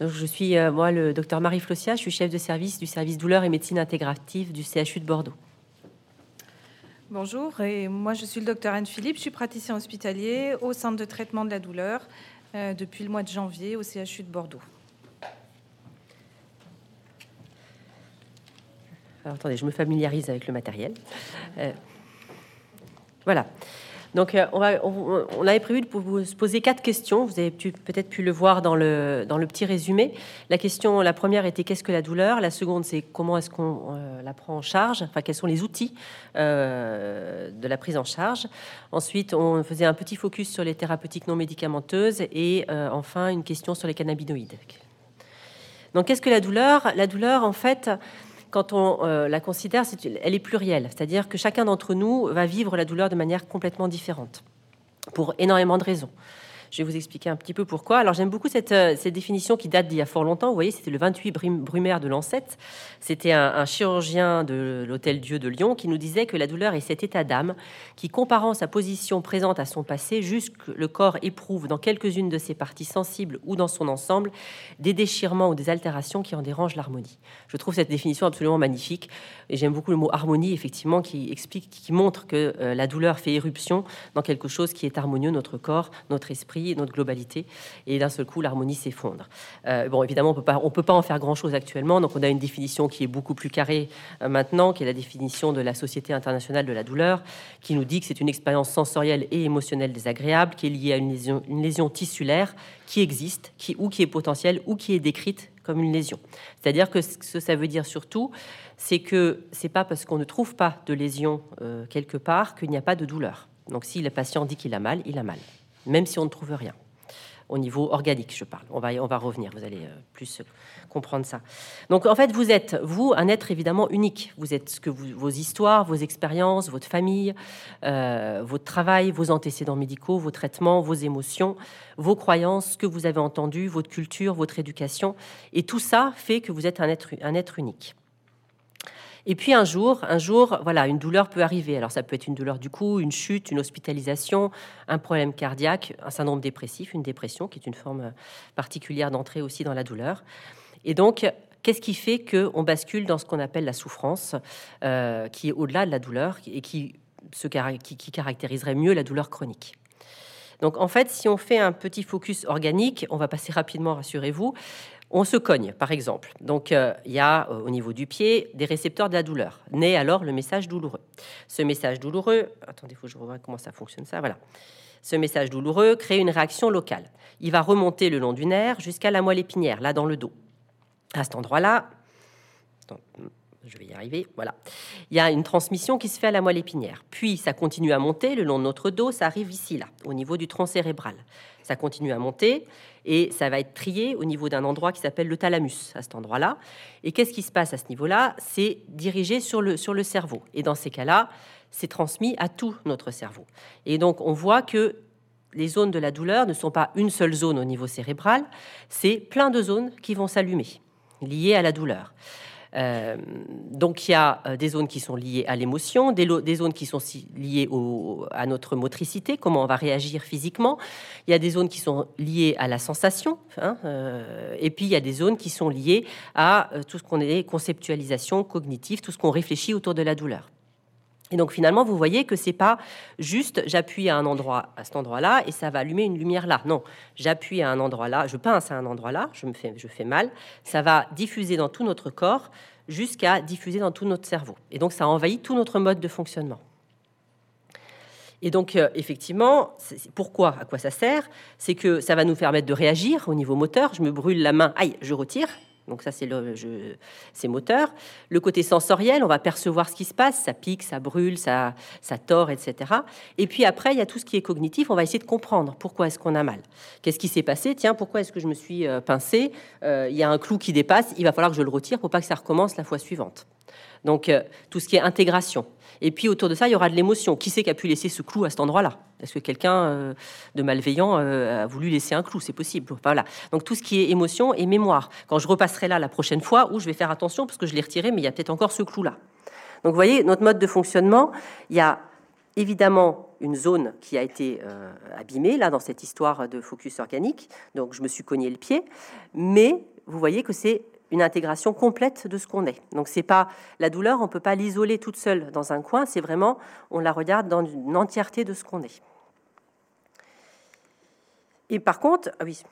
Donc, je suis, euh, moi, le docteur Marie Flossia, je suis chef de service du service douleur et médecine intégrative du CHU de Bordeaux. Bonjour, et moi je suis le docteur Anne Philippe, je suis praticien hospitalier au centre de traitement de la douleur euh, depuis le mois de janvier au CHU de Bordeaux. Alors, attendez, je me familiarise avec le matériel. Euh, voilà. Donc, euh, on, avait prévu de vous poser quatre questions. Vous avez peut-être pu le voir dans le, petit résumé. La question, la première était qu'est-ce que la douleur? La seconde, c'est comment est-ce qu'on euh, la prend en charge? Enfin, quels sont les outils euh, de la prise en charge? Ensuite, on faisait un petit focus sur les thérapeutiques non médicamenteuses et enfin une question sur les cannabinoïdes. Donc, qu'est-ce que la douleur? La douleur, en fait, quand on euh, la considère, elle est plurielle, c'est-à-dire que chacun d'entre nous va vivre la douleur de manière complètement différente, pour énormément de raisons. Je vais vous expliquer un petit peu pourquoi. Alors j'aime beaucoup cette, euh, cette définition qui date d'il y a fort longtemps. Vous voyez, c'était le 28 Brumaire de Lancette. C'était un, chirurgien de l'Hôtel Dieu de Lyon qui nous disait que la douleur est cet état d'âme qui, comparant sa position présente à son passé, jusque le corps éprouve dans quelques-unes de ses parties sensibles ou dans son ensemble des déchirements ou des altérations qui en dérangent l'harmonie. Je trouve cette définition absolument magnifique et j'aime beaucoup le mot harmonie, effectivement, qui explique, qui montre que euh, la douleur fait éruption dans quelque chose qui est harmonieux, notre corps, notre esprit et notre globalité. Et d'un seul coup, l'harmonie s'effondre. Euh, bon, évidemment, on peut pas, on peut pas en faire grand-chose actuellement. Donc, on a une définition qui est beaucoup plus carrée euh, maintenant, qui est la définition de la Société internationale de la douleur, qui nous dit que c'est une expérience sensorielle et émotionnelle désagréable qui est liée à une lésion, tissulaire qui existe, qui ou qui est potentielle ou qui est décrite comme une lésion. C'est-à-dire que ce que ça veut dire surtout, c'est que c'est pas parce qu'on ne trouve pas de lésion euh, quelque part qu'il n'y a pas de douleur. Donc si le patient dit qu'il a mal, il a mal même si on ne trouve rien. Au niveau organique, je parle. On va, on va revenir, vous allez euh, plus comprendre ça. Donc, en fait, vous êtes, vous, un être évidemment unique. Vous êtes ce que vos histoires, vos expériences, votre famille, euh, votre travail, vos antécédents médicaux, vos traitements, vos émotions, vos croyances, ce que vous avez entendu, votre culture, votre éducation. Et tout ça fait que vous êtes un être, un être unique. Et puis un jour, un jour, voilà, une douleur peut arriver. Alors ça peut être une douleur du cou, une chute, une hospitalisation, un problème cardiaque, un syndrome dépressif, une dépression, qui est une forme particulière d'entrée aussi dans la douleur. Et donc, qu'est-ce qui fait qu'on bascule dans ce qu'on appelle la souffrance, euh, qui est au-delà de la douleur et qui, qui caractériserait mieux la douleur chronique? Donc en fait, si on fait un petit focus organique, on va passer rapidement, rassurez-vous, on se cogne, par exemple. Donc, euh, il y a euh, au niveau du pied des récepteurs de la douleur. Naît alors le message douloureux. Ce message douloureux, attendez, il faut que je revoie comment ça fonctionne ça. Voilà. Ce message douloureux crée une réaction locale. Il va remonter le long du nerf jusqu'à la moelle épinière, là dans le dos. À cet endroit-là, je vais y arriver, voilà. Il y a une transmission qui se fait à la moelle épinière. Puis ça continue à monter le long de notre dos, ça arrive ici, là, au niveau du tronc cérébral. Ça continue à monter et ça va être trié au niveau d'un endroit qui s'appelle le thalamus, à cet endroit-là. Et qu'est-ce qui se passe à ce niveau-là? C'est dirigé sur le, sur le cerveau. Et dans ces cas-là, c'est transmis à tout notre cerveau. Et donc on voit que les zones de la douleur ne sont pas une seule zone au niveau cérébral, c'est plein de zones qui vont s'allumer, liées à la douleur. Euh, donc il y a euh, des zones qui sont liées à l'émotion, des, zones qui sont liées à notre motricité, comment on va réagir physiquement. Il y a des zones qui sont liées à la sensation, hein, euh, et puis il y a des zones qui sont liées à tout ce qu'on est conceptualisation cognitive, tout ce qu'on réfléchit autour de la douleur. Et donc finalement, vous voyez que c'est pas juste j'appuie à un endroit, à cet endroit-là, et ça va allumer une lumière là. Non, j'appuie à un endroit là, je pince à un endroit là, je me fais, je fais mal, ça va diffuser dans tout notre corps jusqu'à diffuser dans tout notre cerveau. Et donc ça envahit tout notre mode de fonctionnement. Et donc, euh, effectivement, pourquoi À quoi ça sert? C'est que ça va nous permettre de réagir au niveau moteur. Je me brûle la main, aïe, je retire. Donc ça, c'est le, c'est moteur. Le côté sensoriel, on va percevoir ce qui se passe, ça pique, ça brûle, ça, ça tord, etc. Et puis après, il y a tout ce qui est cognitif. On va essayer de comprendre pourquoi est-ce qu'on a mal. Qu'est-ce qui s'est passé? Tiens, pourquoi est-ce que je me suis euh, pincé? Euh, Il y a un clou qui dépasse. Il va falloir que je le retire pour pas que ça recommence la fois suivante. Donc euh, tout ce qui est intégration. Et puis autour de ça, il y aura de l'émotion. Qui c'est qui a pu laisser ce clou à cet endroit-là? Est-ce que quelqu'un euh, de malveillant euh, a voulu laisser un clou? C'est possible. Voilà. Donc tout ce qui est émotion et mémoire. Quand je repasserai là la prochaine fois, où je vais faire attention parce que je l'ai retiré, mais il y a peut-être encore ce clou-là. Donc vous voyez, notre mode de fonctionnement, il y a évidemment une zone qui a été euh, abîmée là dans cette histoire de focus organique. Donc je me suis cogné le pied, mais vous voyez que c'est une intégration complète de ce qu'on est. Donc c'est pas la douleur, on peut pas l'isoler toute seule dans un coin, c'est vraiment on la regarde dans une entièreté de ce qu'on est. Et par contre, ah oui,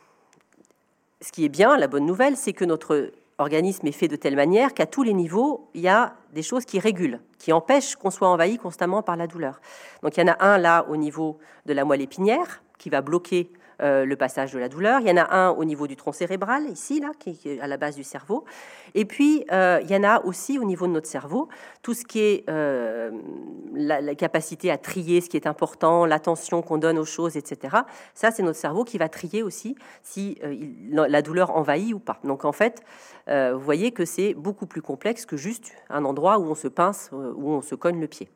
ce qui est bien, la bonne nouvelle, c'est que notre organisme est fait de telle manière qu'à tous les niveaux, il y a des choses qui régulent, qui empêchent qu'on soit envahi constamment par la douleur. Donc il y en a un là au niveau de la moelle épinière qui va bloquer euh, le passage de la douleur. Il y en a un au niveau du tronc cérébral, ici, là, qui est à la base du cerveau. Et puis, euh, il y en a aussi au niveau de notre cerveau, tout ce qui est euh, la, capacité à trier ce qui est important, l'attention qu'on donne aux choses, etc. Ça, c'est notre cerveau qui va trier aussi si la douleur envahit ou pas. Donc, en fait, vous voyez que c'est beaucoup plus complexe que juste un endroit où on se pince, où on se cogne le pied.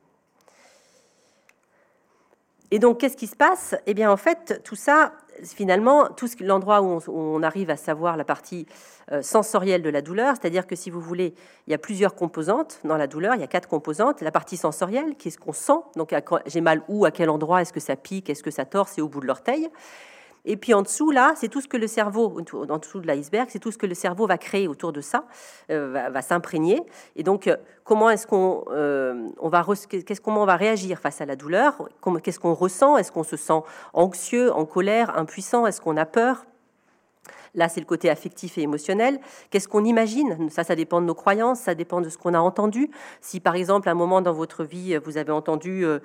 Et donc, qu'est-ce qui se passe? Eh bien, en fait, tout ça, finalement, tout l'endroit où, on arrive à savoir la partie euh, sensorielle de la douleur, c'est-à-dire que si vous voulez, il y a plusieurs composantes dans la douleur, il y a quatre composantes. La partie sensorielle, qu'est-ce qu'on sent? Donc, j'ai mal où, à quel endroit, est-ce que ça pique, est-ce que ça tord, c'est au bout de l'orteil. Et puis en dessous, là, c'est tout ce que le cerveau, en dessous de l'iceberg, c'est tout ce que le cerveau va créer autour de ça, euh, va, s'imprégner. Et donc, euh, comment est-ce qu'on euh, on va, qu'est-ce, va réagir face à la douleur? Qu'est-ce qu'on ressent? Est-ce qu'on se sent anxieux, en colère, impuissant? Est-ce qu'on a peur? Là, c'est le côté affectif et émotionnel. Qu'est-ce qu'on imagine? Ça, ça dépend de nos croyances, ça dépend de ce qu'on a entendu. Si, par exemple, à un moment dans votre vie, vous avez entendu euh,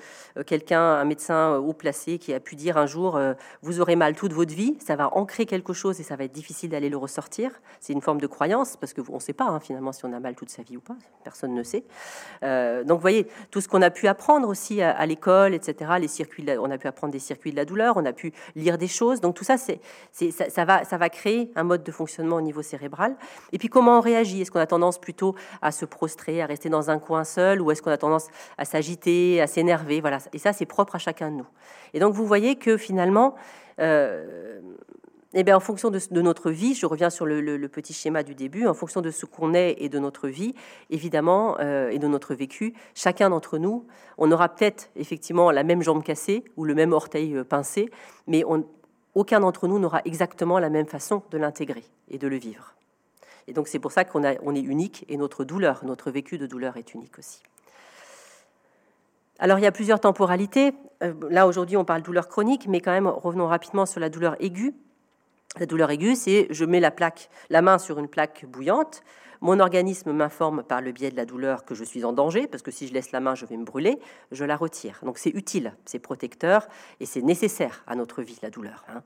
quelqu'un, un médecin euh, haut placé, qui a pu dire un jour euh, vous aurez mal toute votre vie, ça va ancrer quelque chose et ça va être difficile d'aller le ressortir. C'est une forme de croyance parce que on ne sait pas hein, finalement si on a mal toute sa vie ou pas. Personne ne sait. donc, vous voyez, tout ce qu'on a pu apprendre aussi à, l'école, etc. Les circuits, on a pu apprendre des circuits de la douleur, on a pu lire des choses. Donc tout ça, c'est, ça va, ça va créer un mode de fonctionnement au niveau cérébral. Et puis comment on réagit? Est-ce qu'on a tendance plutôt à se prostrer, à rester dans un coin seul, ou est-ce qu'on a tendance à s'agiter, à s'énerver? Voilà. Et ça, c'est propre à chacun de nous. Et donc vous voyez que finalement, euh, eh bien, en fonction de, notre vie, je reviens sur le, petit schéma du début, en fonction de ce qu'on est et de notre vie, évidemment, euh, et de notre vécu, chacun d'entre nous, on aura peut-être effectivement la même jambe cassée ou le même orteil euh, pincé, mais on, aucun d'entre nous n'aura exactement la même façon de l'intégrer et de le vivre. Et donc c'est pour ça qu'on on est unique et notre douleur, notre vécu de douleur est unique aussi. Alors il y a plusieurs temporalités. Euh, là aujourd'hui on parle douleur chronique, mais quand même revenons rapidement sur la douleur aiguë. La douleur aiguë, c'est je mets la plaque, la main sur une plaque bouillante, mon organisme m'informe par le biais de la douleur que je suis en danger, parce que si je laisse la main, je vais me brûler, je la retire. Donc c'est utile, c'est protecteur et c'est nécessaire à notre vie, la douleur. Hein.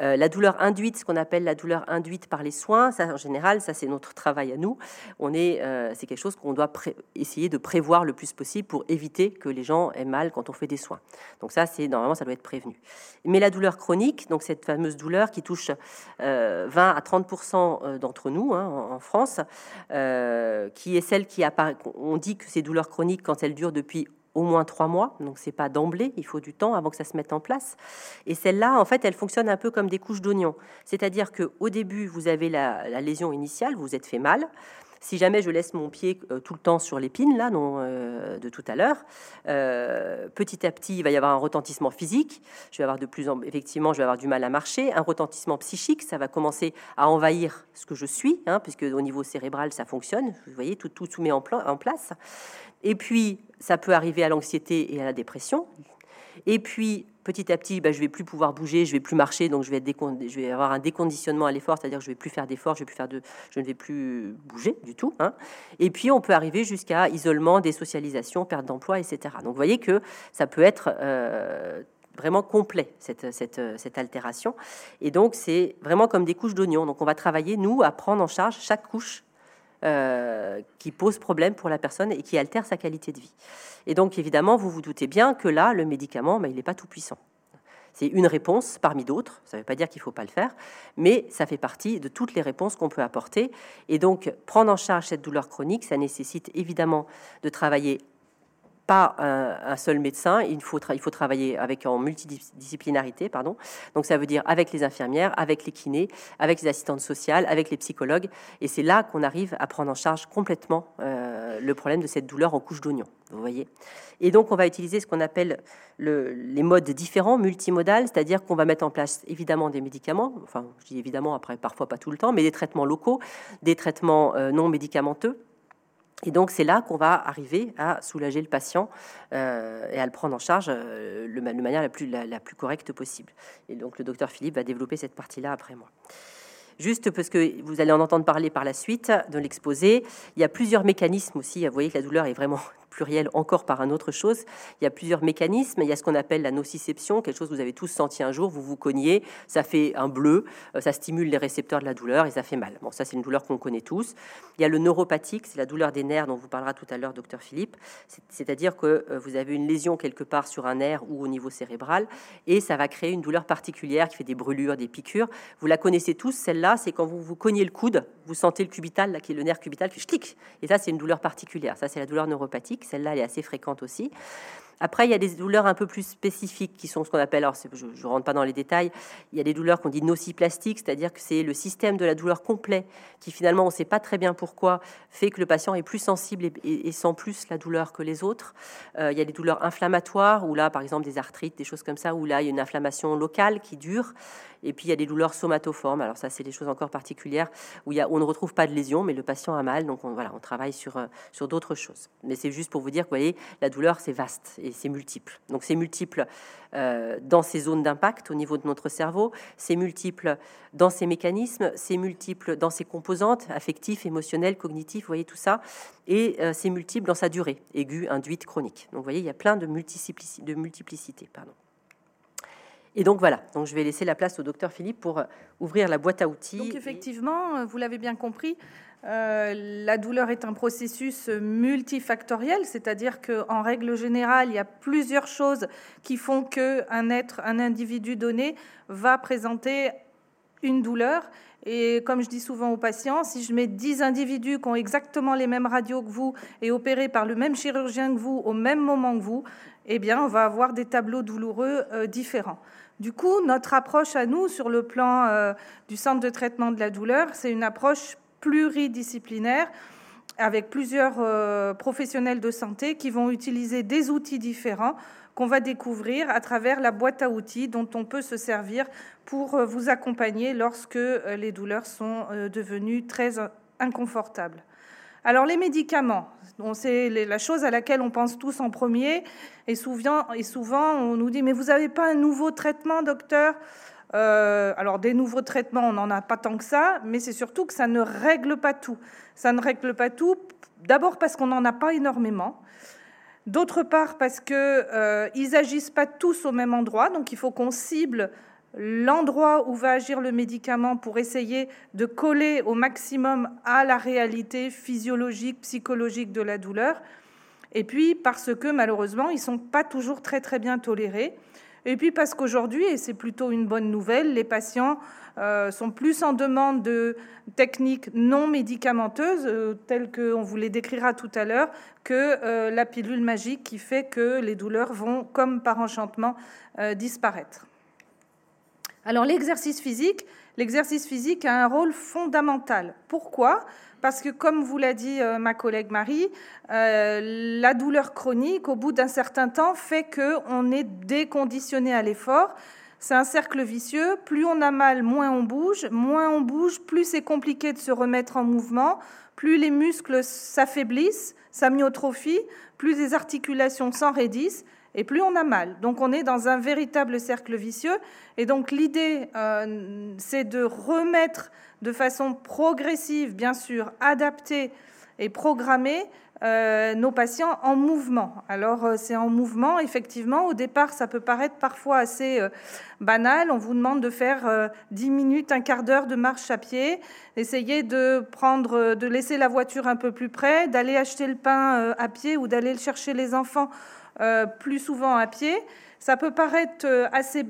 Euh, la douleur induite, ce qu'on appelle la douleur induite par les soins, ça en général, ça c'est notre travail à nous. On est, euh, c'est quelque chose qu'on doit essayer de prévoir le plus possible pour éviter que les gens aient mal quand on fait des soins. Donc ça, c'est normalement, ça doit être prévenu. Mais la douleur chronique, donc cette fameuse douleur qui touche 20 euh, à 30% d'entre nous hein, en, France, qui est celle qui apparaît. On dit que ces douleurs chroniques, quand elles durent depuis au moins trois mois, donc c'est pas d'emblée, il faut du temps avant que ça se mette en place. Et celle-là, en fait, elle fonctionne un peu comme des couches d'oignons, c'est-à-dire que au début, vous avez la, lésion initiale, vous vous êtes fait mal. Si jamais je laisse mon pied euh, tout le temps sur l'épine là, non, euh, de tout à l'heure, euh, petit à petit, il va y avoir un retentissement physique. Je vais avoir de plus en effectivement, je vais avoir du mal à marcher. Un retentissement psychique, ça va commencer à envahir ce que je suis, hein, puisque au niveau cérébral, ça fonctionne. Vous voyez, tout tout, tout met en, en place. Et puis, ça peut arriver à l'anxiété et à la dépression. Et puis, petit à petit, bah, je vais plus pouvoir bouger, je vais plus marcher, donc je vais, avoir un déconditionnement à l'effort, c'est-à-dire que je vais plus faire d'efforts, je de, je ne vais plus bouger du tout. Hein. Et puis, on peut arriver jusqu'à isolement, désocialisation, perte d'emploi, etc. Donc, vous voyez que ça peut être euh, vraiment complet cette, cette, altération. Et donc, c'est vraiment comme des couches d'oignons. Donc, on va travailler nous à prendre en charge chaque couche euh, qui pose problème pour la personne et qui altère sa qualité de vie. Et donc, évidemment, vous vous doutez bien que là, le médicament, ben, il n'est pas tout puissant. C'est une réponse parmi d'autres. Ça ne veut pas dire qu'il ne faut pas le faire, mais ça fait partie de toutes les réponses qu'on peut apporter. Et donc, prendre en charge cette douleur chronique, ça nécessite évidemment de travailler pas un, seul médecin, il faut, il faut travailler avec en multidisciplinarité, pardon. Donc ça veut dire avec les infirmières, avec les kinés, avec les assistantes sociales, avec les psychologues, et c'est là qu'on arrive à prendre en charge complètement euh, le problème de cette douleur en couche d'oignon. Vous voyez. Et donc on va utiliser ce qu'on appelle les modes différents, multimodales, c'est-à-dire qu'on va mettre en place évidemment des médicaments, enfin je dis évidemment après parfois pas tout le temps, mais des traitements locaux, des traitements euh, non médicamenteux et donc c'est là qu'on va arriver à soulager le patient euh, et à le prendre en charge euh, de manière la plus, la, plus correcte possible. Et donc le docteur Philippe va développer cette partie-là après moi. Juste parce que vous allez en entendre parler par la suite de l'exposé, il y a plusieurs mécanismes aussi. Vous voyez que la douleur est vraiment pluriel encore par un autre chose. Il y a plusieurs mécanismes. Il y a ce qu'on appelle la nociception, quelque chose que vous avez tous senti un jour, vous vous cognez, ça fait un bleu, euh, ça stimule les récepteurs de la douleur et ça fait mal. Bon, ça c'est une douleur qu'on connaît tous. Il y a le neuropathique, c'est la douleur des nerfs dont vous parlera tout à l'heure docteur Philippe. C'est-à-dire que euh, vous avez une lésion quelque part sur un nerf ou au niveau cérébral et ça va créer une douleur particulière qui fait des brûlures, des piqûres. Vous la connaissez tous, celle-là, c'est quand vous vous cognez le coude, vous sentez le cubital, là, qui est le nerf cubital, qui clic. Et ça, c'est une douleur particulière. Ça, c'est la douleur neuropathique. Celle-là, elle est assez fréquente aussi. Après, il y a des douleurs un peu plus spécifiques qui sont ce qu'on appelle, alors je ne rentre pas dans les détails, il y a des douleurs qu'on dit nociplastiques, c'est-à-dire que c'est le système de la douleur complet qui finalement, on ne sait pas très bien pourquoi, fait que le patient est plus sensible et, sent plus la douleur que les autres. Euh, il y a des douleurs inflammatoires, où là, par exemple, des arthrites, des choses comme ça, où là, il y a une inflammation locale qui dure. Et puis il y a des douleurs somatoformes. Alors ça, c'est des choses encore particulières où on ne retrouve pas de lésion, mais le patient a mal. Donc on, voilà, on travaille sur, euh, sur d'autres choses. Mais c'est juste pour vous dire que vous voyez, la douleur, c'est vaste et c'est multiple. Donc c'est multiple euh, dans ces zones d'impact au niveau de notre cerveau, c'est multiple dans ces mécanismes, c'est multiple dans ses composantes affectives, émotionnelles, cognitives, vous voyez tout ça, et euh, c'est multiple dans sa durée, aiguë, induite, chronique. Donc vous voyez, il y a plein de, multiplicité. De multiplicité pardon. Et donc voilà, donc je vais laisser la place au docteur Philippe pour euh, ouvrir la boîte à outils. Donc effectivement, vous l'avez bien compris, euh, la douleur est un processus multifactoriel, c'est-à-dire qu'en règle générale, il y a plusieurs choses qui font qu'un être, un individu donné va présenter une douleur. Et comme je dis souvent aux patients, si je mets 10 individus qui ont exactement les mêmes radios que vous et opérés par le même chirurgien que vous au même moment que vous, eh bien, on va avoir des tableaux douloureux différents. Du coup, notre approche à nous sur le plan euh, du centre de traitement de la douleur, c'est une approche pluridisciplinaire avec plusieurs euh, professionnels de santé qui vont utiliser des outils différents qu'on va découvrir à travers la boîte à outils dont on peut se servir pour euh, vous accompagner lorsque les douleurs sont devenues très inconfortables. Alors les médicaments, c'est la chose à laquelle on pense tous en premier, et souvent on nous dit mais vous n'avez pas un nouveau traitement, docteur? Euh, Alors des nouveaux traitements, on n'en a pas tant que ça, mais c'est surtout que ça ne règle pas tout. Ça ne règle pas tout. D'abord parce qu'on n'en a pas énormément. D'autre part parce qu'ils euh, agissent pas tous au même endroit, donc il faut qu'on cible l'endroit où va agir le médicament pour essayer de coller au maximum à la réalité physiologique, psychologique de la douleur. Et puis parce que malheureusement, ils sont pas toujours très très bien tolérés. Et puis parce qu'aujourd'hui, et c'est plutôt une bonne nouvelle, les patients euh, sont plus en demande de techniques non médicamenteuses, euh, telles qu'on vous les décrira tout à l'heure, que euh, la pilule magique qui fait que les douleurs vont, comme par enchantement, disparaître. Alors l'exercice physique, l'exercice physique a un rôle fondamental. Pourquoi? Parce que comme vous l'a dit euh, ma collègue Marie, euh, la douleur chronique, au bout d'un certain temps, fait qu'on est déconditionné à l'effort. C'est un cercle vicieux. Plus on a mal, moins on bouge. Moins on bouge, plus c'est compliqué de se remettre en mouvement. Plus les muscles s'affaiblissent, s'amyotrophient, plus les articulations s'enraidissent et plus on a mal. Donc on est dans un véritable cercle vicieux. Et donc l'idée, euh, c'est de remettre de façon progressive, bien sûr, adaptée et programmée euh, nos patients en mouvement. Alors euh, c'est en mouvement, effectivement. Au départ, ça peut paraître parfois assez banal. On vous demande de faire 10 minutes, un quart d'heure de marche à pied. Essayez de prendre, de laisser la voiture un peu plus près, d'aller acheter le pain à pied ou d'aller chercher les enfants euh, plus souvent à pied. Ça peut paraître euh, assez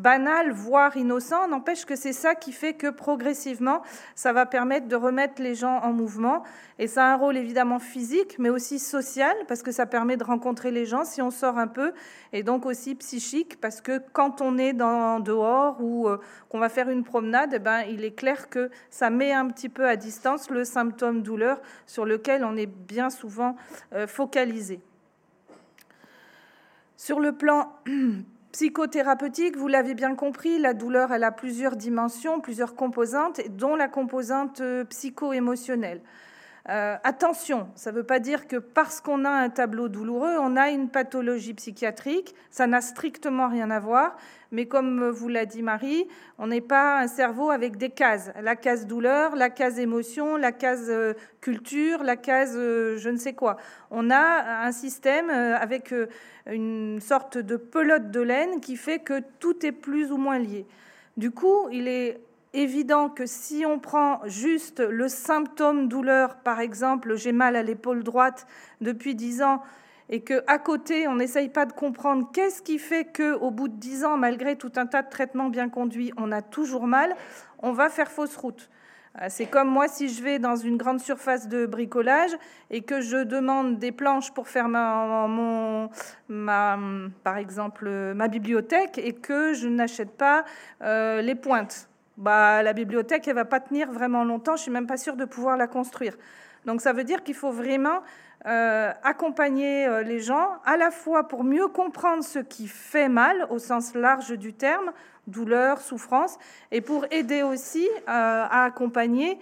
banal, voire innocent. N'empêche que c'est ça qui fait que progressivement, ça va permettre de remettre les gens en mouvement. Et ça a un rôle évidemment physique, mais aussi social, parce que ça permet de rencontrer les gens si on sort un peu, et donc aussi psychique, parce que quand on est dans, dehors ou euh, qu'on va faire une promenade, eh ben, il est clair que ça met un petit peu à distance le symptôme douleur sur lequel on est bien souvent euh, focalisé. Sur le plan psychothérapeutique, vous l'avez bien compris, la douleur, elle a plusieurs dimensions, plusieurs composantes, dont la composante euh, psycho-émotionnelle. Euh, attention, ça ne veut pas dire que parce qu'on a un tableau douloureux, on a une pathologie psychiatrique. Ça n'a strictement rien à voir. Mais comme vous l'a dit Marie, on n'est pas un cerveau avec des cases. La case douleur, la case émotion, la case euh, culture, la case je ne sais quoi. On a un système avec une sorte de pelote de laine qui fait que tout est plus ou moins lié. Du coup, il est évident que si on prend juste le symptôme douleur, par exemple, j'ai mal à l'épaule droite depuis 10 ans, et que à côté, on n'essaye pas de comprendre qu'est-ce qui fait que au bout de 10 ans, malgré tout un tas de traitements bien conduits, on a toujours mal, on va faire fausse route. Euh, c'est comme moi si je vais dans une grande surface de bricolage et que je demande des planches pour faire ma, par exemple ma bibliothèque et que je n'achète pas euh, les pointes. Bah, la bibliothèque, elle va pas tenir vraiment longtemps. Je suis même pas sûre de pouvoir la construire. Donc ça veut dire qu'il faut vraiment euh, accompagner les gens à la fois pour mieux comprendre ce qui fait mal au sens large du terme, douleur, souffrance, et pour aider aussi euh, à accompagner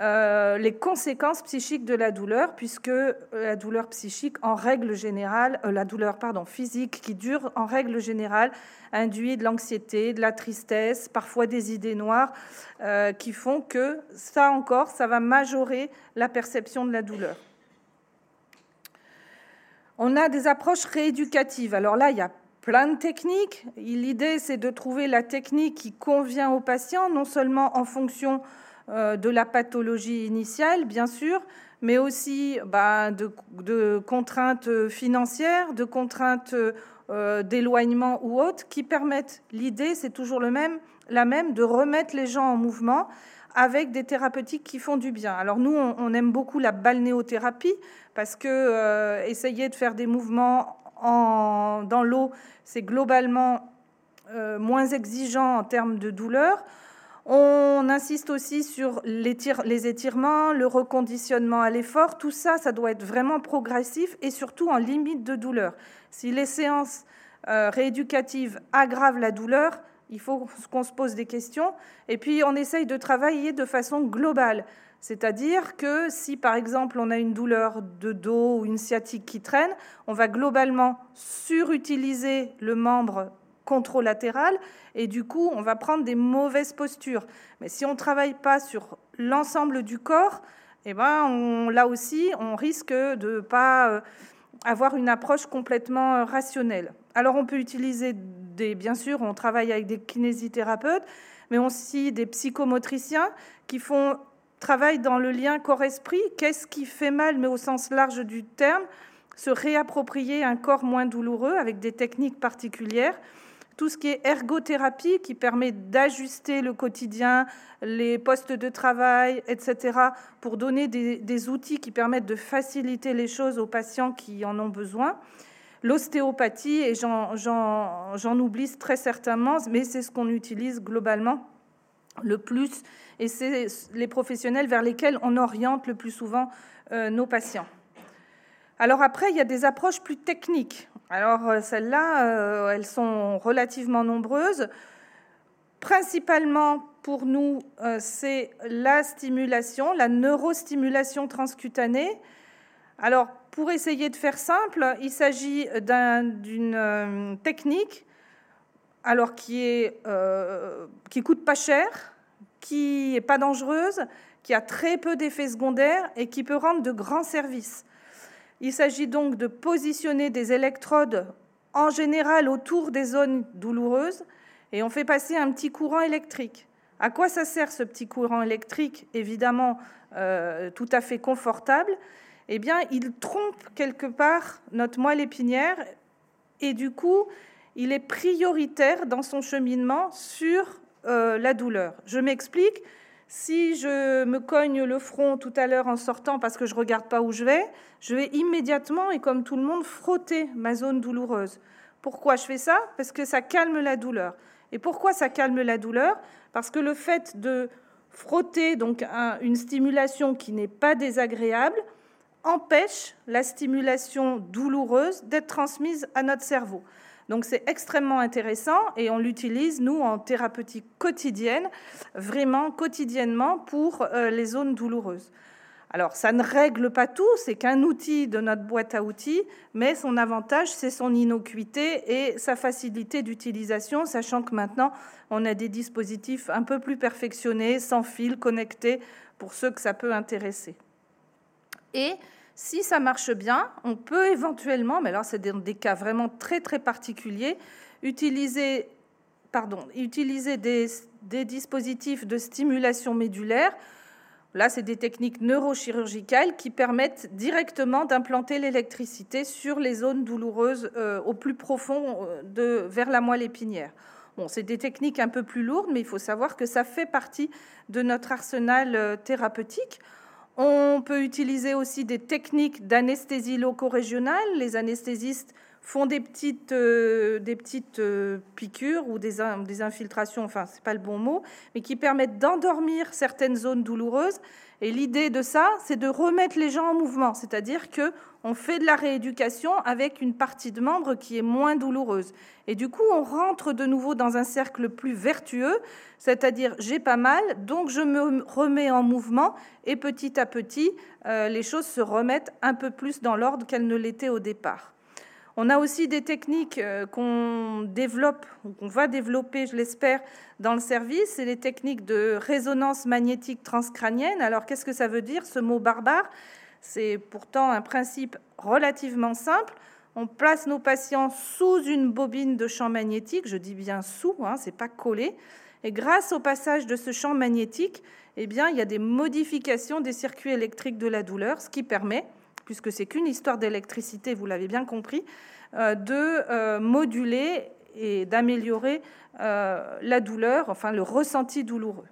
euh, les conséquences psychiques de la douleur, puisque la douleur psychique, en règle générale, euh, la douleur pardon, physique qui dure, en règle générale, induit de l'anxiété, de la tristesse, parfois des idées noires, qui font que ça encore, ça va majorer la perception de la douleur. On a des approches rééducatives. Alors là, il y a plein de techniques. L'idée, c'est de trouver la technique qui convient au patient, non seulement en fonction euh, de la pathologie initiale, bien sûr, mais aussi bah, de, contraintes financières, de contraintes euh, d'éloignement ou autres, qui permettent, l'idée, c'est toujours le même, la même, de remettre les gens en mouvement avec des thérapeutiques qui font du bien. Alors nous, on, aime beaucoup la balnéothérapie parce que euh, essayer de faire des mouvements dans l'eau, c'est globalement euh, moins exigeant en termes de douleur. On insiste aussi sur les étirements, le reconditionnement à l'effort. Tout ça, ça doit être vraiment progressif et surtout en limite de douleur. Si les séances euh, rééducatives aggravent la douleur, il faut qu'on se pose des questions. Et puis, on essaye de travailler de façon globale. C'est-à-dire que si, par exemple, on a une douleur de dos ou une sciatique qui traîne, on va globalement surutiliser le membre contralatéral et du coup, on va prendre des mauvaises postures. Mais si on ne travaille pas sur l'ensemble du corps, eh ben, là aussi, on risque de ne pas euh, avoir une approche complètement euh, rationnelle. Alors, on peut utiliser des, bien sûr, on travaille avec des kinésithérapeutes, mais aussi des psychomotriciens qui font travaille dans le lien corps-esprit. Qu'est-ce qui fait mal, mais au sens large du terme? Se réapproprier un corps moins douloureux avec des techniques particulières. Tout ce qui est ergothérapie, qui permet d'ajuster le quotidien, les postes de travail, etc., pour donner des, outils qui permettent de faciliter les choses aux patients qui en ont besoin. L'ostéopathie, et j'en oublie très certainement, mais c'est ce qu'on utilise globalement le plus et c'est les professionnels vers lesquels on oriente le plus souvent euh, nos patients. Alors après, il y a des approches plus techniques. Alors euh, celles-là, euh, elles sont relativement nombreuses. Principalement pour nous, c'est la stimulation, la neurostimulation transcutanée. Alors pour essayer de faire simple, il s'agit d'une technique alors qui est qui coûte pas cher, qui n'est pas dangereuse, qui a très peu d'effets secondaires et qui peut rendre de grands services. Il s'agit donc de positionner des électrodes en général autour des zones douloureuses et on fait passer un petit courant électrique. À quoi ça sert ce petit courant électrique Évidemment, euh, tout à fait confortable? Eh bien, il trompe quelque part notre moelle épinière et du coup, il est prioritaire dans son cheminement sur euh, la douleur. Je m'explique. Si je me cogne le front tout à l'heure en sortant parce que je regarde pas où je vais, je vais immédiatement et comme tout le monde frotter ma zone douloureuse. Pourquoi je fais ça? Parce que ça calme la douleur. Et pourquoi ça calme la douleur? Parce que le fait de frotter donc une stimulation qui n'est pas désagréable empêche la stimulation douloureuse d'être transmise à notre cerveau. Donc c'est extrêmement intéressant et on l'utilise, nous, en thérapeutique quotidienne, vraiment quotidiennement pour euh, les zones douloureuses. Alors ça ne règle pas tout, c'est qu'un outil de notre boîte à outils, mais son avantage, c'est son innocuité et sa facilité d'utilisation, sachant que maintenant, on a des dispositifs un peu plus perfectionnés, sans fil, connectés, pour ceux que ça peut intéresser. Et si ça marche bien, on peut éventuellement, mais alors c'est dans des cas vraiment très très particuliers, utiliser, pardon, utiliser des, des dispositifs de stimulation médulaire. Là, c'est des techniques neurochirurgicales qui permettent directement d'implanter l'électricité sur les zones douloureuses euh, au plus profond euh, de, vers la moelle épinière. Bon, c'est des techniques un peu plus lourdes, mais il faut savoir que ça fait partie de notre arsenal euh, thérapeutique. On peut utiliser aussi des techniques d'anesthésie loco-régionale. Les anesthésistes font des petites, euh, des petites euh, piqûres ou des, des infiltrations, enfin, c'est pas le bon mot, mais qui permettent d'endormir certaines zones douloureuses. Et l'idée de ça, c'est de remettre les gens en mouvement, c'est-à-dire que on fait de la rééducation avec une partie de membre qui est moins douloureuse. Et du coup, on rentre de nouveau dans un cercle plus vertueux, c'est-à-dire j'ai pas mal, donc je me remets en mouvement et petit à petit, euh, les choses se remettent un peu plus dans l'ordre qu'elles ne l'étaient au départ. On a aussi des techniques euh, qu'on développe, ou qu'on va développer, je l'espère, dans le service, c'est les techniques de résonance magnétique transcrânienne. Alors qu'est-ce que ça veut dire, ce mot barbare? C'est pourtant un principe relativement simple. On place nos patients sous une bobine de champ magnétique, je dis bien sous, hein, c'est pas collé. Et grâce au passage de ce champ magnétique, eh il y a des modifications des circuits électriques de la douleur, ce qui permet, puisque c'est qu'une histoire d'électricité, vous l'avez bien compris, euh, de euh, moduler et d'améliorer euh, la douleur, enfin le ressenti douloureux.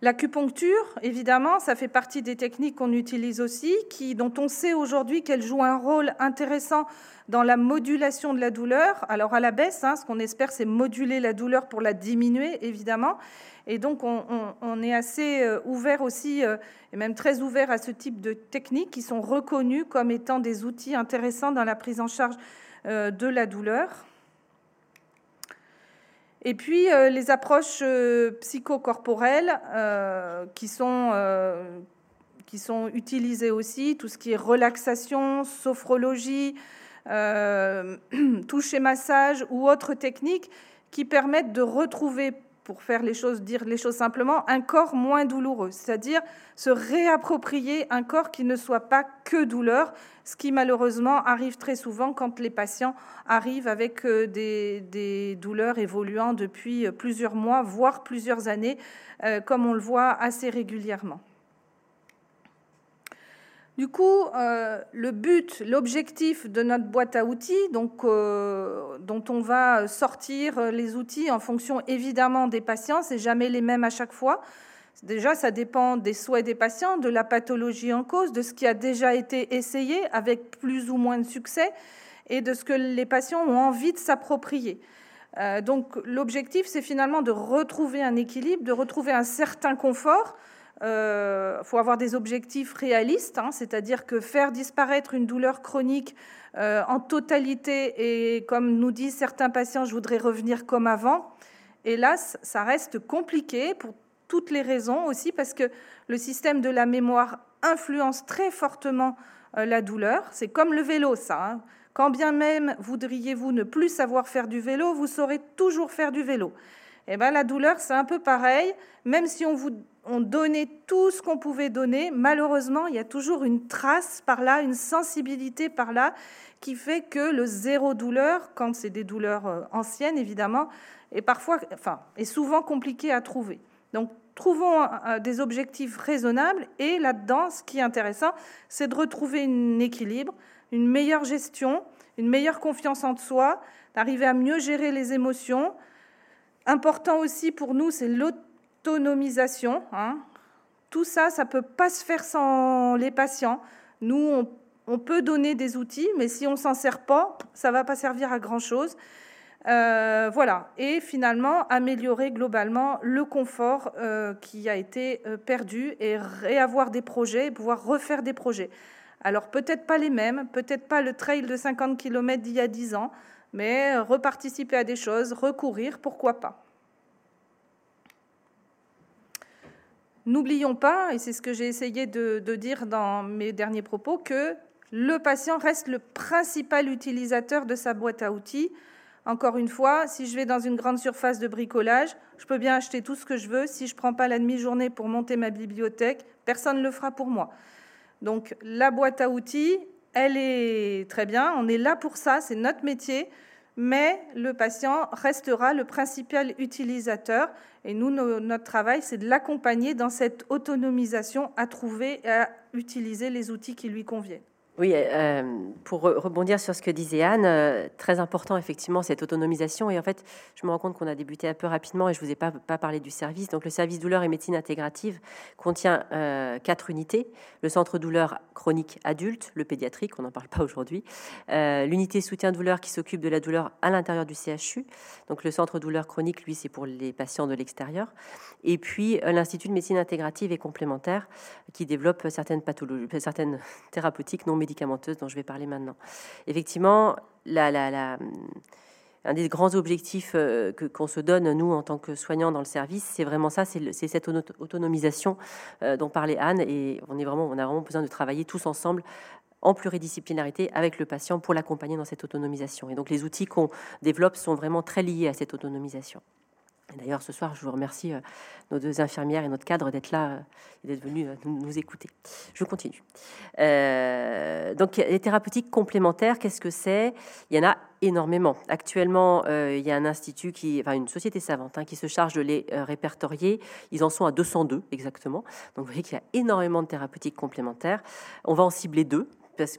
L'acupuncture, évidemment, ça fait partie des techniques qu'on utilise aussi, qui, dont on sait aujourd'hui qu'elle joue un rôle intéressant dans la modulation de la douleur. Alors à la baisse, hein, ce qu'on espère, c'est moduler la douleur pour la diminuer, évidemment. Et donc on, est assez euh, ouvert aussi, euh, et même très ouvert à ce type de techniques qui sont reconnues comme étant des outils intéressants dans la prise en charge euh, de la douleur. Et puis euh, les approches euh, psychocorporelles euh, qui, sont, qui sont utilisées aussi, tout ce qui est relaxation, sophrologie, touche et massage ou autres techniques qui permettent de retrouver pour faire les choses, dire les choses simplement, un corps moins douloureux, c'est-à-dire se réapproprier un corps qui ne soit pas que douleur, ce qui malheureusement arrive très souvent quand les patients arrivent avec euh, des, douleurs évoluant depuis plusieurs mois, voire plusieurs années, euh, comme on le voit assez régulièrement. Du coup, euh, le but, l'objectif de notre boîte à outils, donc, euh, dont on va sortir les outils en fonction évidemment des patients, c'est jamais les mêmes à chaque fois. Déjà, ça dépend des souhaits des patients, de la pathologie en cause, de ce qui a déjà été essayé avec plus ou moins de succès et de ce que les patients ont envie de s'approprier. Euh, donc l'objectif, c'est finalement de retrouver un équilibre, de retrouver un certain confort euh, faut avoir des objectifs réalistes, hein, c'est-à-dire que faire disparaître une douleur chronique euh, en totalité et comme nous disent certains patients, je voudrais revenir comme avant. Hélas, ça reste compliqué pour toutes les raisons aussi parce que le système de la mémoire influence très fortement euh, la douleur. C'est comme le vélo, ça. Hein. Quand bien même voudriez-vous ne plus savoir faire du vélo, vous saurez toujours faire du vélo. Et eh ben, la douleur, c'est un peu pareil. Même si on vous on donnait tout ce qu'on pouvait donner, malheureusement, il y a toujours une trace par là, une sensibilité par là, qui fait que le zéro douleur, quand c'est des douleurs euh, anciennes évidemment, est parfois, enfin, est souvent compliqué à trouver. Donc, trouvons des objectifs raisonnables et là-dedans, ce qui est intéressant, c'est de retrouver un équilibre, une meilleure gestion, une meilleure confiance en soi, d'arriver à mieux gérer les émotions. Important aussi pour nous, c'est l'autonomisation. Hein. Tout ça, ça ne peut pas se faire sans les patients. Nous, on, peut donner des outils, mais si on s'en sert pas, ça va pas servir à grand-chose. Euh, voilà. Et finalement, améliorer globalement le confort euh, qui a été euh, perdu et réavoir des projets, pouvoir refaire des projets. Alors peut-être pas les mêmes, peut-être pas le trail de 50 km d'il y a 10 ans, mais reparticiper à des choses, recourir, pourquoi pas. N'oublions pas, et c'est ce que j'ai essayé de, dire dans mes derniers propos, que le patient reste le principal utilisateur de sa boîte à outils. Encore une fois, si je vais dans une grande surface de bricolage, je peux bien acheter tout ce que je veux. Si je ne prends pas la demi-journée pour monter ma bibliothèque, personne ne le fera pour moi. Donc la boîte à outils, elle est très bien, on est là pour ça, c'est notre métier mais le patient restera le principal utilisateur. Et nous, notre travail, c'est de l'accompagner dans cette autonomisation à trouver et à utiliser les outils qui lui conviennent. Oui, euh, pour rebondir sur ce que disait Anne, euh, très important effectivement cette autonomisation. Et en fait, je me rends compte qu'on a débuté un peu rapidement et je ne vous ai pas, parlé du service. Donc le service douleur et médecine intégrative contient euh, quatre unités. Le centre douleur chronique adulte, le pédiatrique, on n'en parle pas aujourd'hui. L'unité soutien douleur qui s'occupe de la douleur à l'intérieur du CHU. Donc le centre douleur chronique, lui, c'est pour les patients de l'extérieur. Et puis l'Institut de médecine intégrative et complémentaire qui développe certaines certaines thérapeutiques non médicales médicamenteuse dont je vais parler maintenant. Effectivement, un des grands objectifs euh, qu'on se donne, nous, en tant que soignants dans le service, c'est vraiment ça, c'est, cette autonomisation euh, dont parlait Anne. Et on a vraiment besoin de travailler tous ensemble en pluridisciplinarité avec le patient pour l'accompagner dans cette autonomisation. Et donc les outils qu'on développe sont vraiment très liés à cette autonomisation. D'ailleurs, ce soir, je vous remercie, euh, nos deux infirmières et notre cadre, d'être là euh, et d'être venus euh, nous, écouter. Je continue. donc, les thérapeutiques complémentaires, qu'est-ce que c'est? Il y en a énormément. Actuellement, il y a un institut, qui, enfin une société savante, hein, qui se charge de les répertorier. Ils en sont à 202 exactement. Donc, vous voyez qu'il y a énormément de thérapeutiques complémentaires. On va en cibler deux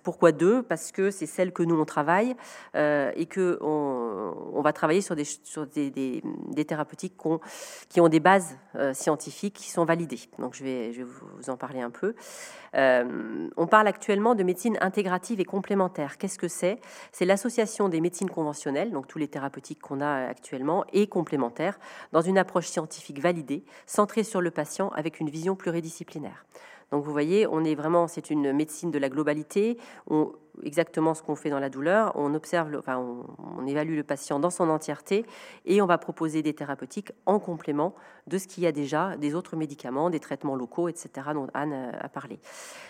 pourquoi deux? Parce que c'est celle que nous on travaille euh, et que on, va travailler sur des, sur des, des, thérapeutiques qui ont, des bases euh, scientifiques qui sont validées. Donc je vais, je vais vous en parler un peu. Euh, on parle actuellement de médecine intégrative et complémentaire. Qu'est-ce que c'est? C'est l'association des médecines conventionnelles, donc tous les thérapeutiques qu'on a actuellement, et complémentaires, dans une approche scientifique validée, centrée sur le patient avec une vision pluridisciplinaire. Donc vous voyez, on est vraiment, c'est une médecine de la globalité. On, exactement ce qu'on fait dans la douleur. On observe, enfin, on, évalue le patient dans son entièreté et on va proposer des thérapeutiques en complément de ce qu'il y a déjà, des autres médicaments, des traitements locaux, etc. dont Anne a parlé.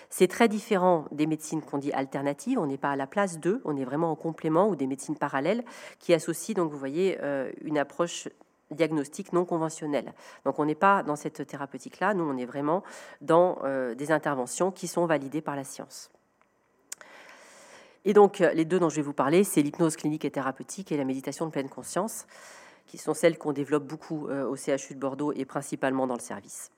C'est très différent des médecines qu'on dit alternatives. On n'est pas à la place d'eux, on est vraiment en complément ou des médecines parallèles qui associent, donc vous voyez, euh, une approche diagnostic non conventionnel. Donc on n'est pas dans cette thérapeutique-là, nous on est vraiment dans euh, des interventions qui sont validées par la science. Et donc les deux dont je vais vous parler, c'est l'hypnose clinique et thérapeutique et la méditation de pleine conscience, qui sont celles qu'on développe beaucoup euh, au CHU de Bordeaux et principalement dans le service.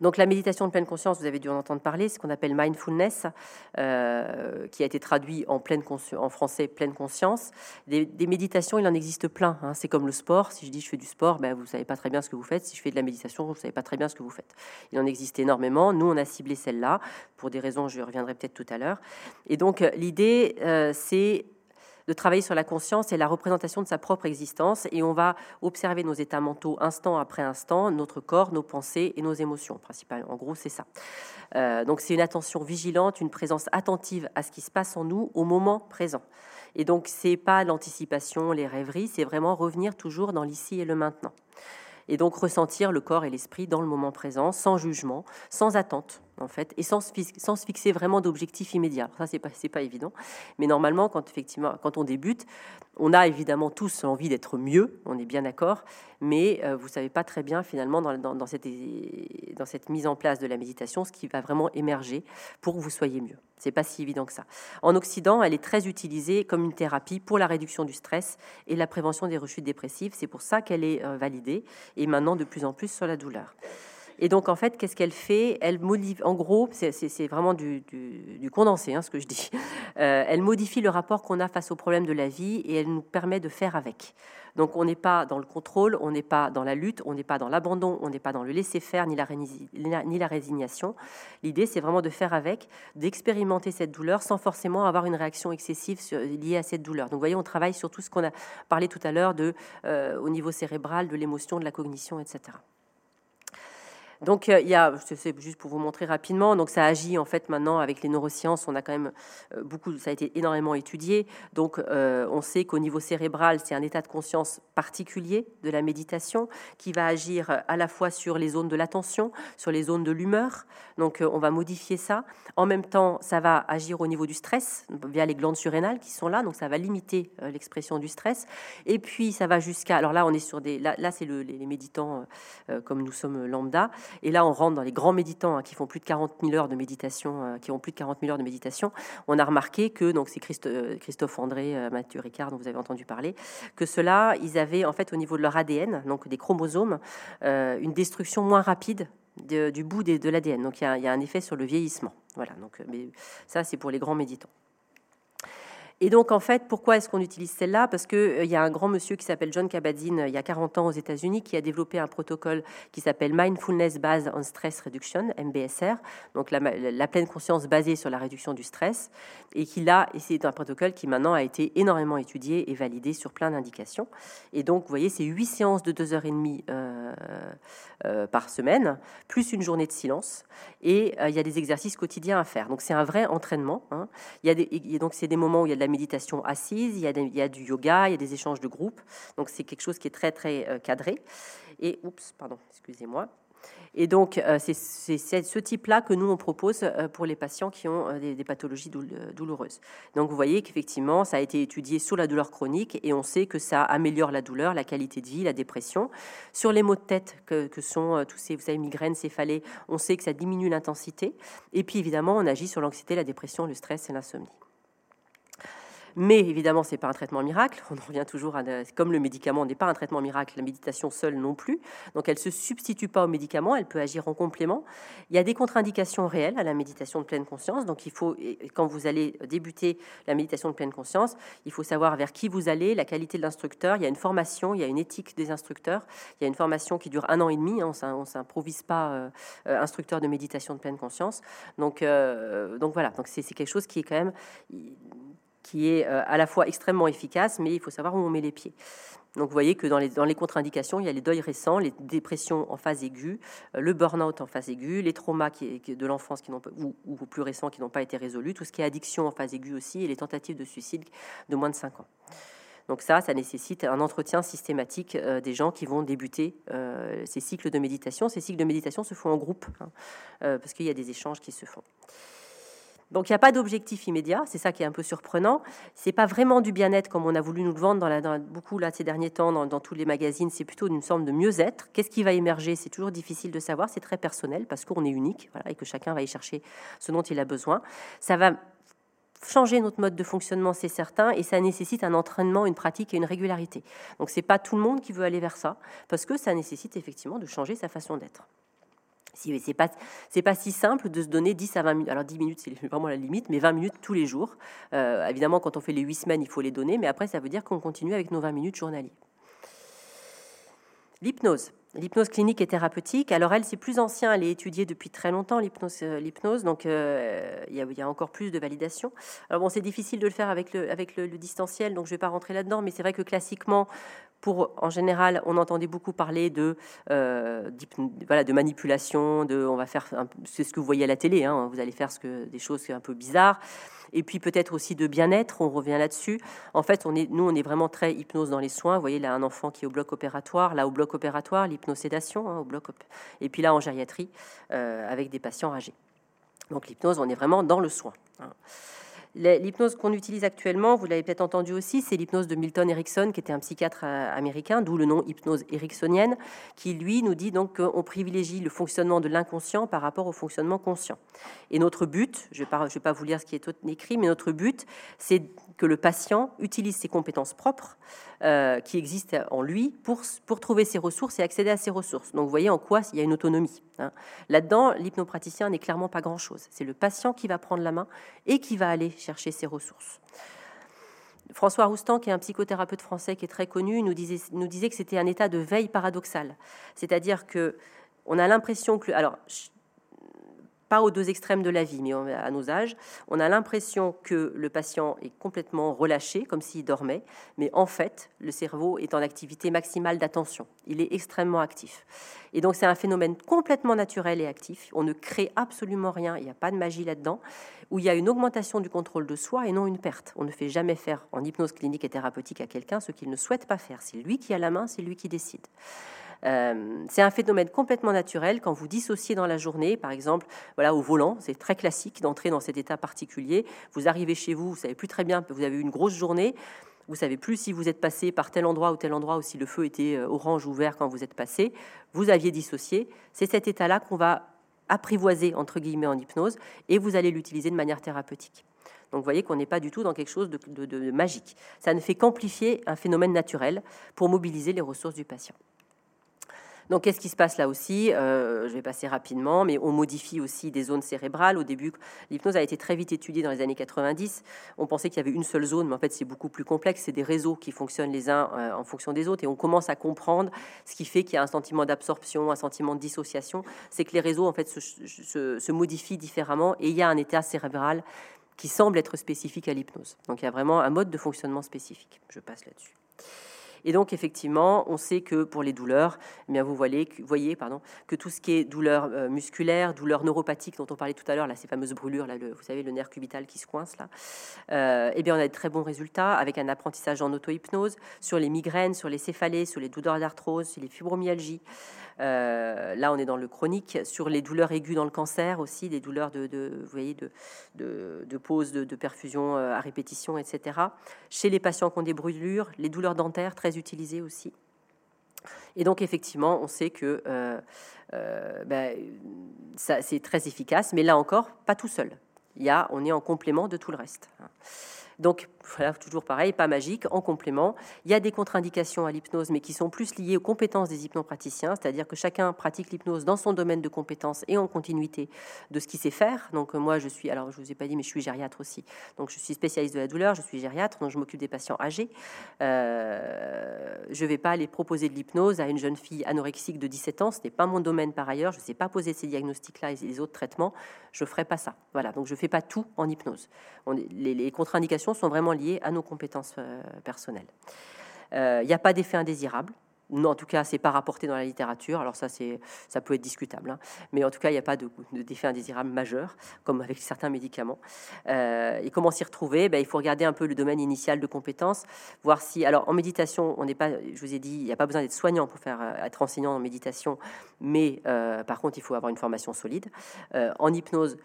Donc la méditation de pleine conscience, vous avez dû en entendre parler, ce qu'on appelle mindfulness, euh, qui a été traduit en, français pleine conscience. Des, méditations, il en existe plein. Hein. C'est comme le sport. Si je dis je fais du sport, ben, vous savez pas très bien ce que vous faites. Si je fais de la méditation, vous savez pas très bien ce que vous faites. Il en existe énormément. Nous, on a ciblé celle-là pour des raisons, je reviendrai peut-être tout à l'heure. Et donc l'idée, euh, c'est de travailler sur la conscience et la représentation de sa propre existence. Et on va observer nos états mentaux instant après instant, notre corps, nos pensées et nos émotions, principalement. En gros, c'est ça. Euh, donc c'est une attention vigilante, une présence attentive à ce qui se passe en nous au moment présent. Et donc c'est pas l'anticipation, les rêveries, c'est vraiment revenir toujours dans l'ici et le maintenant. Et donc ressentir le corps et l'esprit dans le moment présent, sans jugement, sans attente en fait, et sans, sans se fixer vraiment d'objectifs immédiats. Ça, c'est pas, pas évident. Mais normalement, quand, effectivement, quand on débute, on a évidemment tous envie d'être mieux, on est bien d'accord, mais euh, vous savez pas très bien finalement dans, cette mise en place de la méditation ce qui va vraiment émerger pour que vous soyez mieux. C'est pas si évident que ça. En Occident, elle est très utilisée comme une thérapie pour la réduction du stress et la prévention des rechutes dépressives. C'est pour ça qu'elle est euh, validée et maintenant de plus en plus sur la douleur. Et donc, en fait, qu'est-ce qu'elle fait? Elle modifie, en gros, c'est vraiment du, condensé, hein, ce que je dis. Euh, elle modifie le rapport qu'on a face aux problèmes de la vie et elle nous permet de faire avec. Donc, on n'est pas dans le contrôle, on n'est pas dans la lutte, on n'est pas dans l'abandon, on n'est pas dans le laisser-faire ni la, résignation. L'idée, c'est vraiment de faire avec, d'expérimenter cette douleur sans forcément avoir une réaction excessive liée à cette douleur. Donc, vous voyez, on travaille sur tout ce qu'on a parlé tout à l'heure euh, au niveau cérébral, de l'émotion, de la cognition, etc. Donc, euh, il y a, c'est juste pour vous montrer rapidement, donc ça agit en fait maintenant avec les neurosciences, on a quand même euh, beaucoup, ça a été énormément étudié. Donc, euh, on sait qu'au niveau cérébral, c'est un état de conscience particulier de la méditation qui va agir à la fois sur les zones de l'attention, sur les zones de l'humeur. Donc, on va modifier ça. En même temps, ça va agir au niveau du stress via les glandes surrénales qui sont là, donc ça va limiter l'expression du stress. Et puis, ça va jusqu'à, alors là, on est sur des, là, c'est le, les méditants comme nous sommes lambda. Et là, on rentre dans les grands méditants hein, qui font plus de 40 000 heures de méditation, euh, qui ont plus de 40 000 heures de méditation. On a remarqué que, donc c'est euh, Christophe André, euh, Mathieu Ricard, dont vous avez entendu parler, que ceux-là, ils avaient en fait au niveau de leur ADN, donc des chromosomes, une destruction moins rapide du bout de l'ADN. Donc il y, a, un effet sur le vieillissement. Voilà. Donc, mais ça, c'est pour les grands méditants. Et donc, en fait, pourquoi est-ce qu'on utilise celle-là? Parce qu'il euh, y a un grand monsieur qui s'appelle John Kabat-Zinn, euh, il y a 40 ans aux États-Unis, qui a développé un protocole qui s'appelle Mindfulness Based on Stress Reduction, MBSR, donc la, pleine conscience basée sur la réduction du stress, et qui l'a, et c'est un protocole qui maintenant a été énormément étudié et validé sur plein d'indications. Et donc, vous voyez, c'est 8 séances de 2h30 euh, euh, par semaine, plus une journée de silence, et il y a des exercices quotidiens à faire. Donc, c'est un vrai entraînement. Hein. Il y a des, donc, c'est des moments où il y a de la méditation assise, il y, a il y a du yoga, il y a des échanges de groupe. Donc c'est quelque chose qui est très très euh, cadré. Et oups, pardon, excusez-moi. Et donc, euh, c'est ce type-là que nous, on propose euh, pour les patients qui ont des, pathologies douloureuses. Donc, vous voyez qu'effectivement, ça a été étudié sur la douleur chronique et on sait que ça améliore la douleur, la qualité de vie, la dépression. Sur les maux de tête que, que sont tous ces, vous savez, migraines, céphalées, on sait que ça diminue l'intensité. Et puis, évidemment, on agit sur l'anxiété, la dépression, le stress et l'insomnie. Mais évidemment, c'est pas un traitement miracle. On revient toujours à comme le médicament n'est pas un traitement miracle, la méditation seule non plus. Donc elle se substitue pas au médicament, elle peut agir en complément. Il y a des contre-indications réelles à la méditation de pleine conscience. Donc il faut quand vous allez débuter la méditation de pleine conscience, il faut savoir vers qui vous allez, la qualité de l'instructeur. Il y a une formation, il y a une éthique des instructeurs. Il y a une formation qui dure un an et demi. Hein. On s'improvise pas euh, euh, instructeur de méditation de pleine conscience. Donc euh, donc voilà. Donc c'est quelque chose qui est quand même qui est euh, à la fois extrêmement efficace, mais il faut savoir où on met les pieds. Donc vous voyez que dans les, contre-indications, il y a les deuils récents, les dépressions en phase aiguë, euh, le burn-out en phase aiguë, les traumas qui, de l'enfance qui n'ont ou, ou plus récents qui n'ont pas été résolus, tout ce qui est addiction en phase aiguë aussi, et les tentatives de suicide de moins de 5 ans. Donc ça, ça nécessite un entretien systématique euh, des gens qui vont débuter ces cycles de méditation. Ces cycles de méditation se font en groupe, hein, parce qu'il y a des échanges qui se font. Donc il n'y a pas d'objectif immédiat, c'est ça qui est un peu surprenant. C'est pas vraiment du bien-être comme on a voulu nous le vendre dans, beaucoup là ces derniers temps dans, tous les magazines. C'est plutôt une forme de mieux-être. Qu'est-ce qui va émerger? C'est toujours difficile de savoir. C'est très personnel parce qu'on est unique et que chacun va y chercher ce dont il a besoin. Ça va changer notre mode de fonctionnement, c'est certain, et ça nécessite un entraînement, une pratique et une régularité. Donc c'est pas tout le monde qui veut aller vers ça parce que ça nécessite effectivement de changer sa façon d'être. C'est pas pas si simple de se donner 10 à 20 minutes. Alors 10 minutes c'est vraiment la limite, mais 20 minutes tous les jours. Euh, évidemment, quand on fait les 8 semaines, il faut les donner, mais après ça veut dire qu'on continue avec nos 20 minutes journaliers. L'hypnose. L'hypnose clinique et thérapeutique, alors elle, c'est plus ancien, elle est étudiée depuis très longtemps, l'hypnose, euh, donc euh, il, y a, encore plus de validation. Alors bon, c'est difficile de le faire avec le, avec le, distanciel, donc je ne vais pas rentrer là-dedans, mais c'est vrai que classiquement, pour, en général, on entendait beaucoup parler de, euh, voilà, de manipulation, de, on va faire, c'est ce que vous voyez à la télé, hein, vous allez faire ce que, des choses un peu bizarres et puis peut-être aussi de bien-être, on revient là-dessus. En fait, on est, nous, on est vraiment très hypnose dans les soins. Vous voyez, là, un enfant qui est au bloc opératoire, là, au bloc opératoire, l'hypnosédation, hein, au bloc et puis là, en gériatrie, euh, avec des patients âgés. Donc l'hypnose, on est vraiment dans le soin. Hein. L'hypnose qu'on utilise actuellement, vous l'avez peut-être entendu aussi, c'est l'hypnose de Milton Erickson, qui était un psychiatre euh, américain, d'où le nom hypnose ericksonienne, qui lui nous dit donc qu'on privilégie le fonctionnement de l'inconscient par rapport au fonctionnement conscient. Et notre but, je ne vais, vais, pas vous lire ce qui est écrit, mais notre but, c'est que le patient utilise ses compétences propres euh, qui existent en lui pour, pour trouver ses ressources et accéder à ses ressources. Donc vous voyez en quoi il y a une autonomie. Hein. Là-dedans, l'hypnopraticien n'est clairement pas grand-chose. C'est le patient qui va prendre la main et qui va aller chercher ses ressources. François Roustan, qui est un psychothérapeute français qui est très connu, nous disait, nous disait que c'était un état de veille paradoxale. C'est-à-dire que on a l'impression que... Alors, pas aux deux extrêmes de la vie, mais à nos âges, on a l'impression que le patient est complètement relâché, comme s'il dormait, mais en fait, le cerveau est en activité maximale d'attention. Il est extrêmement actif. Et donc, c'est un phénomène complètement naturel et actif. On ne crée absolument rien, il n'y a pas de magie là-dedans, où il y a une augmentation du contrôle de soi et non une perte. On ne fait jamais faire en hypnose clinique et thérapeutique à quelqu'un ce qu'il ne souhaite pas faire. C'est lui qui a la main, c'est lui qui décide. Euh, c'est un phénomène complètement naturel quand vous dissociez dans la journée, par exemple, voilà, au volant, c'est très classique d'entrer dans cet état particulier. Vous arrivez chez vous, vous savez plus très bien, vous avez eu une grosse journée, vous savez plus si vous êtes passé par tel endroit ou tel endroit ou si le feu était euh, orange ou vert quand vous êtes passé. Vous aviez dissocié. C'est cet état-là qu'on va apprivoiser entre guillemets en hypnose et vous allez l'utiliser de manière thérapeutique. Donc vous voyez qu'on n'est pas du tout dans quelque chose de, de magique. Ça ne fait qu'amplifier un phénomène naturel pour mobiliser les ressources du patient. Donc, qu'est-ce qui se passe là aussi? Euh, Je vais passer rapidement, mais on modifie aussi des zones cérébrales. Au début, l'hypnose a été très vite étudiée dans les années 90. On pensait qu'il y avait une seule zone, mais en fait, c'est beaucoup plus complexe. C'est des réseaux qui fonctionnent les uns euh, en fonction des autres, et on commence à comprendre ce qui fait qu'il y a un sentiment d'absorption, un sentiment de dissociation. C'est que les réseaux, en fait, se, se modifient différemment, et il y a un état cérébral qui semble être spécifique à l'hypnose. Donc, il y a vraiment un mode de fonctionnement spécifique. Je passe là-dessus. Et donc, effectivement, on sait que pour les douleurs, eh bien, vous voyez, que tout ce qui est douleur euh, musculaire, douleur neuropathique dont on parlait tout à l'heure, là, ces fameuses brûlures, là, le, vous savez, le nerf cubital qui se coince, là, euh, eh bien, on a de très bons résultats avec un apprentissage en auto-hypnose sur les migraines, sur les céphalées, sur les douleurs d'arthrose, sur les fibromyalgies. Euh, là, on est dans le chronique, sur les douleurs aiguës dans le cancer aussi, des douleurs de, vous voyez, de, de, pause de, perfusion euh, à répétition, etc. Chez les patients qui ont des brûlures, les douleurs dentaires très aussi. Et donc effectivement, on sait que euh, ben, ça, c'est très efficace, mais là encore, pas tout seul. Il y a, on est en complément de tout le reste. Donc, voilà, toujours pareil, pas magique, en complément. Il y a des contre-indications à l'hypnose, mais qui sont plus liées aux compétences des hypnopraticiens, c'est-à-dire que chacun pratique l'hypnose dans son domaine de compétences et en continuité de ce qu'il sait faire. Donc, moi, je suis, alors je vous ai pas dit, mais je suis gériatre aussi. Donc, je suis spécialiste de la douleur, je suis gériatre, donc je m'occupe des patients âgés. Euh, je ne vais pas aller proposer de l'hypnose à une jeune fille anorexique de 17 ans, ce n'est pas mon domaine par ailleurs, je ne sais pas poser ces diagnostics-là et les autres traitements, je ne ferai pas ça. Voilà, donc je ne fais pas tout en hypnose. les, les contre-indications sont vraiment liées à nos compétences euh, personnelles. Euh, il n'y a pas d'effet indésirable. Non, en tout cas, c'est pas rapporté dans la littérature. Alors ça, c'est, ça peut être discutable, hein. mais en tout cas, il n'y a pas de, d'effet indésirable majeur, comme avec certains médicaments. Euh, et comment s'y retrouver? Ben, Il faut regarder un peu le domaine initial de compétences, voir si. Alors, en méditation, on n'est pas. Je vous ai dit, il n'y a pas besoin d'être soignant pour faire être enseignant en méditation, mais par contre, il faut avoir une formation solide. en hypnose,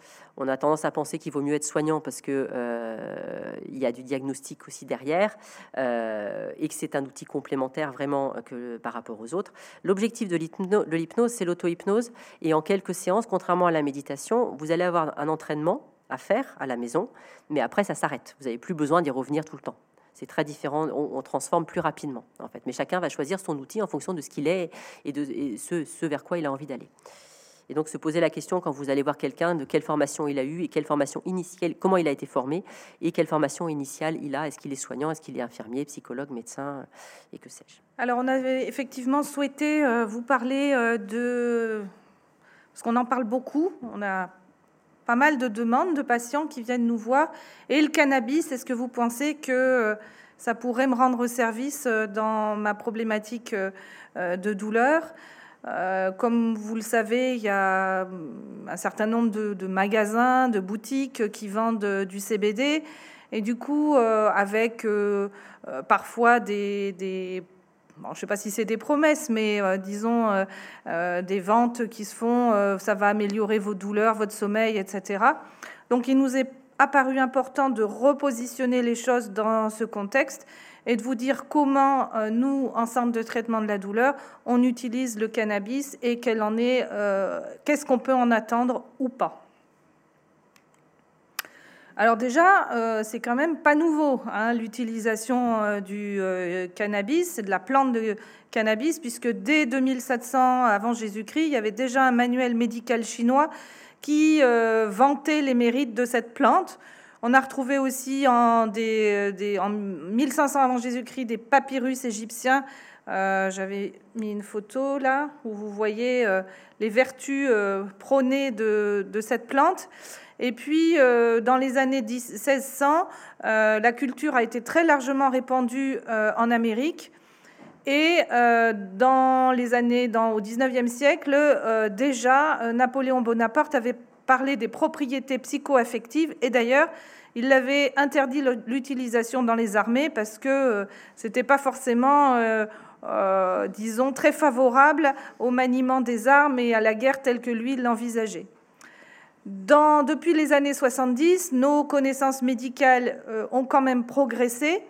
on a tendance à penser qu'il vaut mieux être soignant parce que euh, il y a du diagnostic aussi derrière euh, et que c'est un outil complémentaire vraiment que par rapport aux autres. L'objectif de l'hypnose, c'est l'auto-hypnose et en quelques séances, contrairement à la méditation, vous allez avoir un entraînement à faire à la maison, mais après ça s'arrête. Vous n'avez plus besoin d'y revenir tout le temps. C'est très différent, on, transforme plus rapidement en fait. Mais chacun va choisir son outil en fonction de ce qu'il est et de ce vers quoi il a envie d'aller. Et donc se poser la question quand vous allez voir quelqu'un de quelle formation il a eu et quelle formation initiale, comment il a été formé et quelle formation initiale il a. Est-ce qu'il est soignant, est-ce qu'il est infirmier, psychologue, médecin et que sais-je? Alors on avait effectivement souhaité euh, vous parler euh, de... Parce qu'on en parle beaucoup, on a pas mal de demandes de patients qui viennent nous voir. Et le cannabis, est-ce que vous pensez que euh, ça pourrait me rendre service dans ma problématique de douleur? Euh, comme vous le savez, il y a un certain nombre de, magasins, de boutiques qui vendent du CBD. Et du coup, euh, avec euh, parfois des... je ne sais pas si c'est des promesses, mais disons des ventes qui se font, ça va améliorer vos douleurs, votre sommeil, etc. Donc il nous est apparu important de repositionner les choses dans ce contexte et de vous dire comment euh, nous, en centre de traitement de la douleur, on utilise le cannabis et en est, euh, qu'est-ce qu'on peut en attendre ou pas. Alors déjà, c'est quand même pas nouveau hein, l'utilisation du cannabis, c'est de la plante de cannabis, puisque dès 2700 avant Jésus-Christ, il y avait déjà un manuel médical chinois qui vantait les mérites de cette plante. On a retrouvé aussi en, des, en 1500 avant Jésus-Christ des papyrus égyptiens. Euh, j'avais mis une photo là où vous voyez euh, les vertus euh, prônées de, cette plante. Et puis, dans les années 1600, la culture a été très largement répandue en Amérique. Et dans les années, dans, au 19e siècle, déjà, Napoléon Bonaparte avait parler des propriétés psycho-affectives. Et d'ailleurs, il avait interdit l'utilisation dans les armées parce que euh, c'était pas forcément, euh, euh, disons, très favorable au maniement des armes et à la guerre telle que lui l'envisageait. Depuis les années 70, nos connaissances médicales ont quand même progressé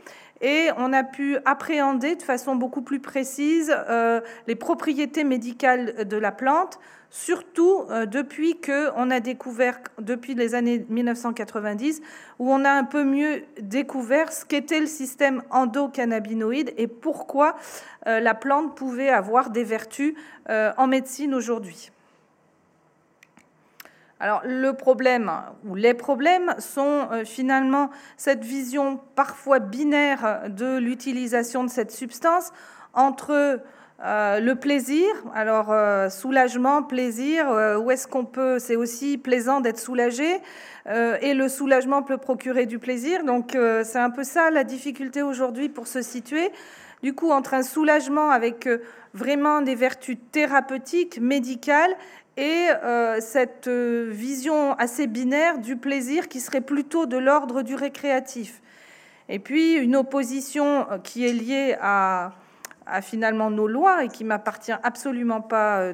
et on a pu appréhender de façon beaucoup plus précise les propriétés médicales de la plante, surtout euh, depuis que on a découvert, depuis les années 1990, où on a un peu mieux découvert ce qu'était le système endocannabinoïde et pourquoi euh, la plante pouvait avoir des vertus euh, en médecine aujourd'hui. Alors le problème ou les problèmes sont finalement cette vision parfois binaire de l'utilisation de cette substance entre euh, le plaisir, alors euh, soulagement, plaisir, euh, où est-ce qu'on peut, c'est aussi plaisant d'être soulagé, et le soulagement peut procurer du plaisir, donc c'est un peu ça la difficulté aujourd'hui pour se situer. Du coup, entre un soulagement avec vraiment des vertus thérapeutiques, médicales, et cette vision assez binaire du plaisir qui serait plutôt de l'ordre du récréatif. Et puis une opposition qui est liée à finalement nos lois et qui m'appartient absolument pas euh,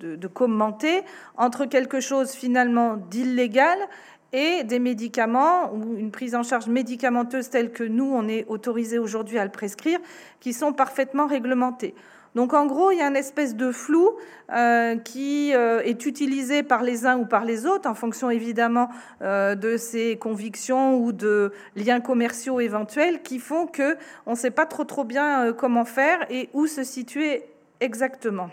de, commenter entre quelque chose finalement d'illégal et des médicaments ou une prise en charge médicamenteuse telle que nous, on est autorisé aujourd'hui à le prescrire, qui sont parfaitement réglementés. Donc en gros, il y a une espèce de flou euh, qui euh, est utilisé par les uns ou par les autres, en fonction évidemment euh, de ses convictions ou de liens commerciaux éventuels, qui font que on ne sait pas trop trop bien comment faire et où se situer exactement.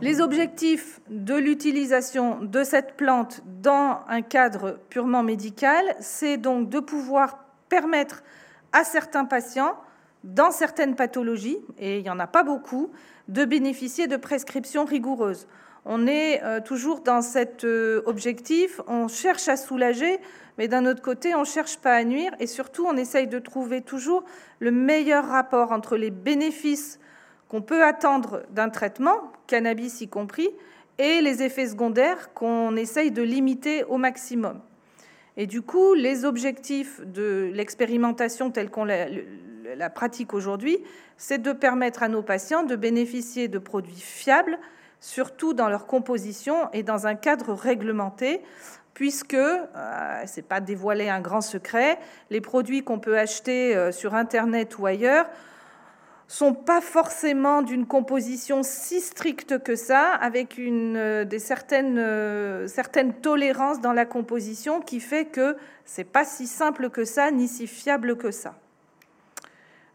Les objectifs de l'utilisation de cette plante dans un cadre purement médical, c'est donc de pouvoir permettre à certains patients dans certaines pathologies, et il n'y en a pas beaucoup, de bénéficier de prescriptions rigoureuses. On est euh, toujours dans cet euh, objectif, on cherche à soulager, mais d'un autre côté, on ne cherche pas à nuire, et surtout, on essaye de trouver toujours le meilleur rapport entre les bénéfices qu'on peut attendre d'un traitement, cannabis y compris, et les effets secondaires qu'on essaye de limiter au maximum. Et du coup, les objectifs de l'expérimentation telle qu'on la pratique aujourd'hui, c'est de permettre à nos patients de bénéficier de produits fiables, surtout dans leur composition et dans un cadre réglementé, puisque, euh, ce n'est pas dévoiler un grand secret, les produits qu'on peut acheter euh, sur Internet ou ailleurs sont pas forcément d'une composition si stricte que ça, avec une, euh, des certaines, certaines tolérances dans la composition qui fait que c'est pas si simple que ça, ni si fiable que ça.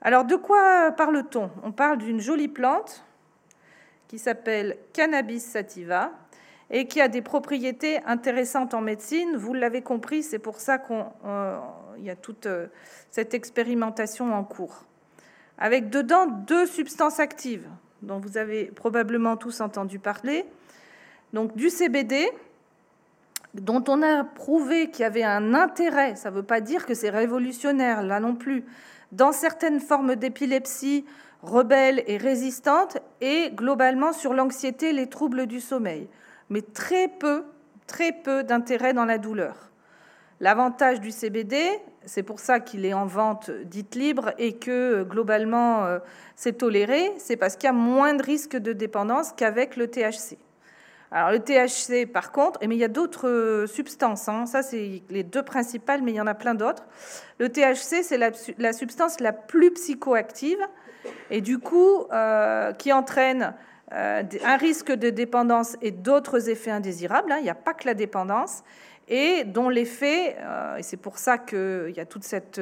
Alors de quoi parle-t-on? On parle d'une jolie plante qui s'appelle Cannabis sativa et qui a des propriétés intéressantes en médecine. Vous l'avez compris, c'est pour ça qu'il euh, y a toute euh, cette expérimentation en cours. Avec dedans deux substances actives dont vous avez probablement tous entendu parler. Donc du CBD, dont on a prouvé qu'il y avait un intérêt, ça ne veut pas dire que c'est révolutionnaire, là non plus, dans certaines formes d'épilepsie rebelles et résistantes et globalement sur l'anxiété, les troubles du sommeil, mais très peu, très peu d'intérêt dans la douleur. L'avantage du CBD, c'est pour ça qu'il est en vente dite libre et que globalement euh, c'est toléré, c'est parce qu'il y a moins de risques de dépendance qu'avec le THC. Alors le THC, par contre, mais il y a d'autres euh, substances. Hein. ça, c'est les deux principales, mais il y en a plein d'autres. Le THC, c'est la, substance la plus psychoactive et du coup euh, qui entraîne euh, un risque de dépendance et d'autres effets indésirables. Hein. il n'y a pas que la dépendance. et dont l'effet, et c'est pour ça qu'il y a toute cette,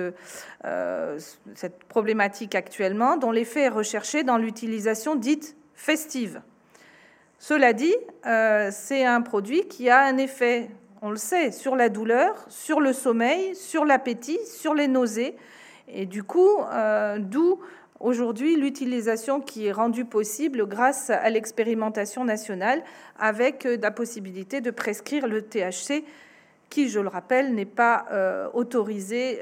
cette problématique actuellement, dont l'effet est recherché dans l'utilisation dite festive. Cela dit, c'est un produit qui a un effet on le sait, sur la douleur, sur le sommeil, sur l'appétit, sur les nausées. Et du coup, euh, d'où aujourd'hui l'utilisation qui est rendue possible grâce à l'expérimentation nationale avec euh, la possibilité de prescrire le THC qui, je le rappelle, n'est pas euh, autorisé,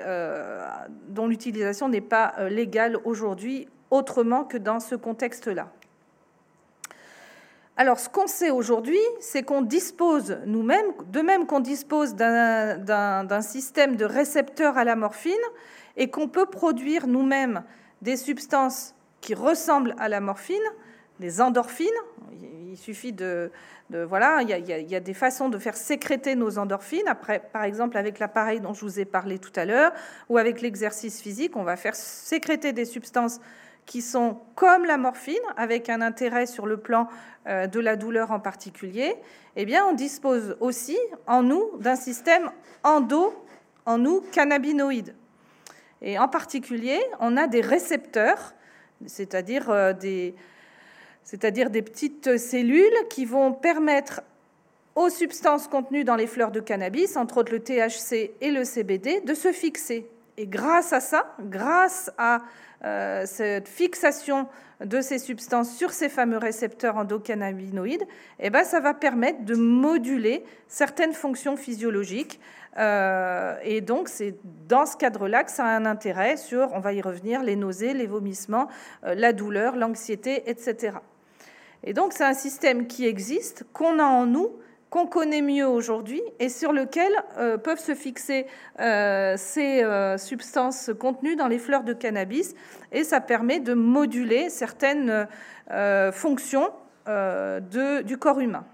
dont l'utilisation n'est pas légale aujourd'hui autrement que dans ce contexte-là. Alors, ce qu'on sait aujourd'hui, c'est qu'on dispose nous-mêmes, de même qu'on dispose d'un système de récepteurs à la morphine, et qu'on peut produire nous-mêmes des substances qui ressemblent à la morphine, des endorphines. Il suffit de, voilà, il y, a, des façons de faire sécréter nos endorphines. Après, par exemple, avec l'appareil dont je vous ai parlé tout à l'heure, ou avec l'exercice physique, on va faire sécréter des substances qui sont comme la morphine, avec un intérêt sur le plan euh, de la douleur en particulier, eh bien, on dispose aussi en nous d'un système endo, en nous, cannabinoïde. Et en particulier, on a des récepteurs, c'est-à-dire euh, des, c'est-à-dire des petites cellules qui vont permettre aux substances contenues dans les fleurs de cannabis, entre autres le THC et le CBD, de se fixer. Et grâce à ça, grâce à euh, cette fixation de ces substances sur ces fameux récepteurs endocannabinoïdes, eh ben, ça va permettre de moduler certaines fonctions physiologiques. Euh, et donc, c'est dans ce cadre-là que ça a un intérêt sur, on va y revenir, les nausées, les vomissements, euh, la douleur, l'anxiété, etc. Et donc, c'est un système qui existe, qu'on a en nous, qu'on connaît mieux aujourd'hui et sur lequel euh, peuvent se fixer euh, ces euh, substances contenues dans les fleurs de cannabis et ça permet de moduler certaines fonctions du corps humain.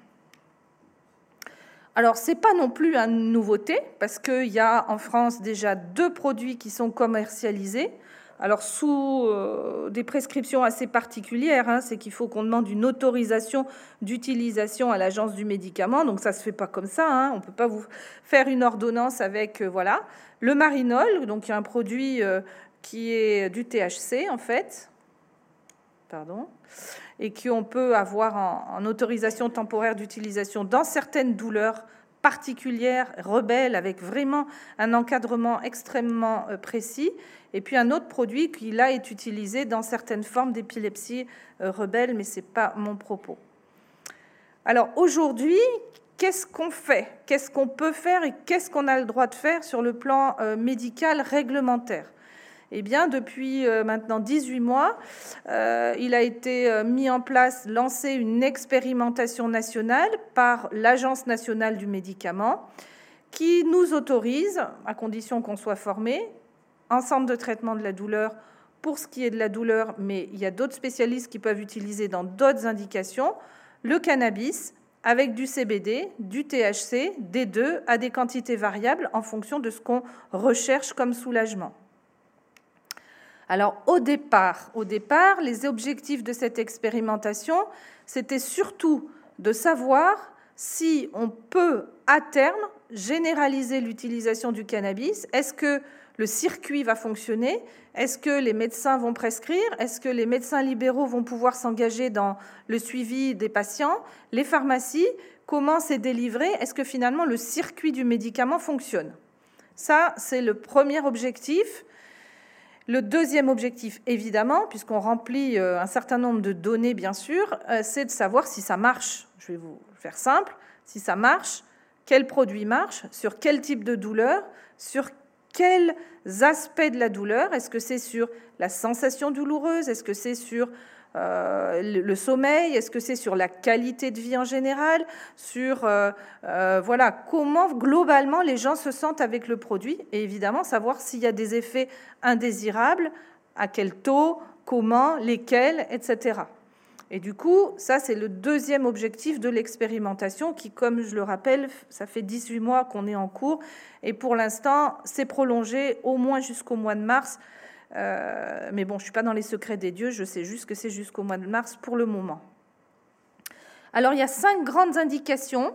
Alors, ce n'est pas non plus une nouveauté, parce qu'il y a en France déjà deux produits qui sont commercialisés alors sous euh, des prescriptions assez particulières, hein, c'est qu'il faut qu'on demande une autorisation d'utilisation à l'agence du médicament, donc ça se fait pas comme ça. Hein. on ne peut pas vous faire une ordonnance avec euh, voilà le marinol, donc il y a un produit euh, qui est du THC en fait, pardon, et qu'on peut avoir en autorisation temporaire d'utilisation dans certaines douleurs particulière, rebelle, avec vraiment un encadrement extrêmement euh, précis. Et puis un autre produit qui là est utilisé dans certaines formes d'épilepsie euh, rebelle, mais c'est pas mon propos. Alors aujourd'hui, qu'est-ce qu'on fait? Qu'est-ce qu'on peut faire et qu'est-ce qu'on a le droit de faire sur le plan euh, médical réglementaire? Eh bien, depuis euh, maintenant 18 mois, euh, il a été euh, mis en place, lancé une expérimentation nationale par l'Agence nationale du médicament qui nous autorise, à condition qu'on soit formé, en centre de traitement de la douleur pour ce qui est de la douleur, mais il y a d'autres spécialistes qui peuvent utiliser dans d'autres indications, le cannabis avec du CBD, du THC, des deux, à des quantités variables en fonction de ce qu'on recherche comme soulagement. Alors au départ, au départ, les objectifs de cette expérimentation, c'était surtout de savoir si on peut à terme généraliser l'utilisation du cannabis. Est-ce que le circuit va fonctionner? Est-ce que les médecins vont prescrire? Est-ce que les médecins libéraux vont pouvoir s'engager dans le suivi des patients? Les pharmacies, comment c'est délivré? Est-ce que finalement le circuit du médicament fonctionne? Ça, c'est le premier objectif. Le deuxième objectif, évidemment, puisqu'on remplit euh, un certain nombre de données, bien sûr, euh, c'est de savoir si ça marche. Je vais vous faire simple. Si ça marche, quel produit marche, sur quel type de douleur, sur quels aspects de la douleur. Est-ce que c'est sur la sensation douloureuse? Est-ce que c'est sur euh, le sommeil Est-ce que c'est sur la qualité de vie en général Sur euh, euh, voilà comment globalement les gens se sentent avec le produit Et évidemment savoir s'il y a des effets indésirables, à quel taux, comment, lesquels, etc. Et du coup, ça c'est le deuxième objectif de l'expérimentation qui, comme je le rappelle, ça fait 18 mois qu'on est en cours et pour l'instant c'est prolongé au moins jusqu'au mois de mars euh, mais bon, je ne suis pas dans les secrets des dieux, je sais juste que c'est jusqu'au mois de mars pour le moment. Alors, il y a cinq grandes indications.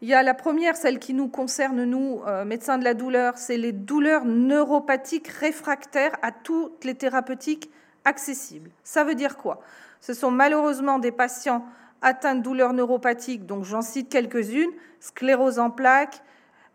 Il y a la première, celle qui nous concerne, nous, euh, médecins de la douleur, c'est les douleurs neuropathiques réfractaires à toutes les thérapeutiques accessibles. Ça veut dire quoi? Ce sont malheureusement des patients atteints de douleurs neuropathiques, donc j'en cite quelques-unes, sclérose en plaques,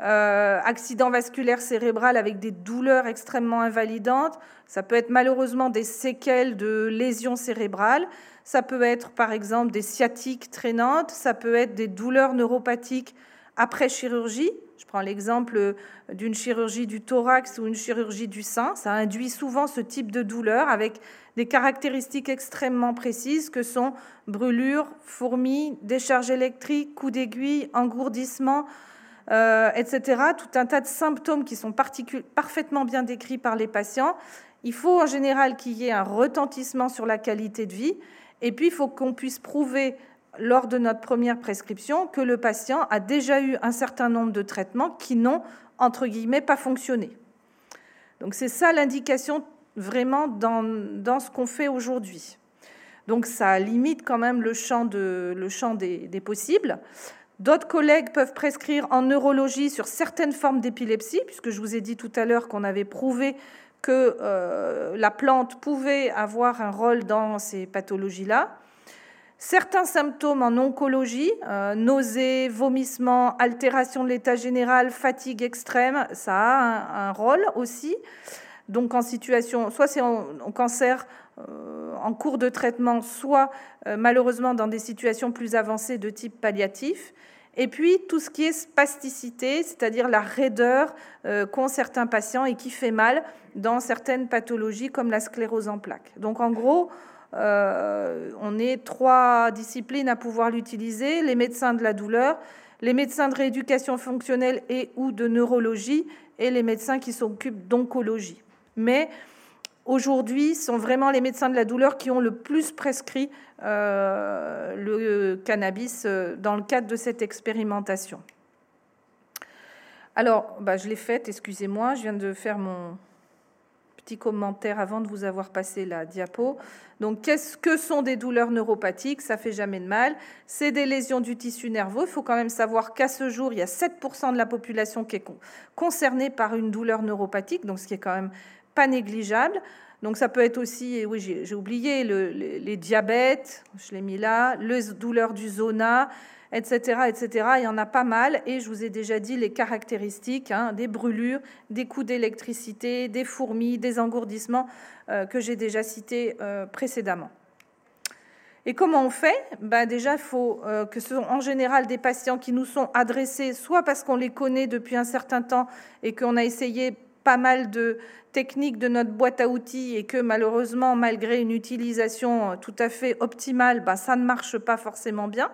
euh, accident vasculaire cérébral avec des douleurs extrêmement invalidantes. Ça peut être malheureusement des séquelles de lésions cérébrales. Ça peut être par exemple des sciatiques traînantes. Ça peut être des douleurs neuropathiques après chirurgie. Je prends l'exemple d'une chirurgie du thorax ou une chirurgie du sein. Ça induit souvent ce type de douleur avec des caractéristiques extrêmement précises que sont brûlures, fourmis, décharge électrique, coups d'aiguille, engourdissement, euh, etc. Tout un tas de symptômes qui sont parfaitement bien décrits par les patients. Il faut en général qu'il y ait un retentissement sur la qualité de vie. Et puis, il faut qu'on puisse prouver lors de notre première prescription que le patient a déjà eu un certain nombre de traitements qui n'ont, entre guillemets, pas fonctionné. Donc c'est ça l'indication vraiment dans, dans ce qu'on fait aujourd'hui. Donc ça limite quand même le champ, de, le champ des, des possibles. D'autres collègues peuvent prescrire en neurologie sur certaines formes d'épilepsie, puisque je vous ai dit tout à l'heure qu'on avait prouvé que euh, la plante pouvait avoir un rôle dans ces pathologies-là. Certains symptômes en oncologie, euh, nausées, vomissements, altération de l'état général, fatigue extrême, ça a un, rôle aussi. Donc en situation, soit c'est en, cancer en cours de traitement, soit malheureusement dans des situations plus avancées de type palliatif. Et puis tout ce qui est spasticité, c'est-à-dire la raideur euh, qu'ont certains patients et qui fait mal dans certaines pathologies comme la sclérose en plaques. Donc en gros, euh, on est trois disciplines à pouvoir l'utiliser les médecins de la douleur, les médecins de rééducation fonctionnelle et ou de neurologie et les médecins qui s'occupent d'oncologie. Mais aujourd'hui, sont vraiment les médecins de la douleur qui ont le plus prescrit euh, le cannabis euh, dans le cadre de cette expérimentation. Alors, bah, je l'ai faite, excusez-moi, je viens de faire mon petit commentaire avant de vous avoir passé la diapo. Donc, qu'est-ce que sont des douleurs neuropathiques? Ça fait jamais de mal. C'est des lésions du tissu nerveux. Il faut quand même savoir qu'à ce jour, il y a 7% de la population qui est concernée par une douleur neuropathique, donc ce qui est quand même pas négligeable. Donc ça peut être aussi, oui j'ai oublié, les, diabètes, je l'ai mis là, les douleurs du zona, etc., etc. Il y en a pas mal et je vous ai déjà dit les caractéristiques hein, des brûlures, des coups d'électricité, des fourmis, des engourdissements euh, que j'ai déjà cités euh, précédemment. Et comment on fait? Ben Déjà, il faut euh, que ce sont en général des patients qui nous sont adressés, soit parce qu'on les connaît depuis un certain temps et qu'on a essayé pas mal de techniques de notre boîte à outils et que malheureusement, malgré une utilisation tout à fait optimale, bah, ça ne marche pas forcément bien.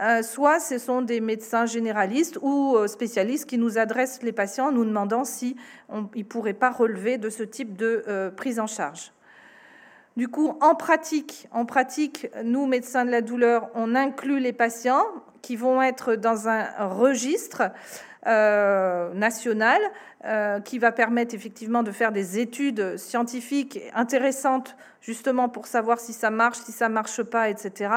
Euh, soit ce sont des médecins généralistes ou euh, spécialistes qui nous adressent les patients en nous demandant si on, ils ne pourraient pas relever de ce type de euh, prise en charge. Du coup, en pratique, en pratique, nous, médecins de la douleur, on inclut les patients qui vont être dans un registre euh, national euh, qui va permettre effectivement de faire des études scientifiques intéressantes justement pour savoir si ça marche, si ça marche pas, etc.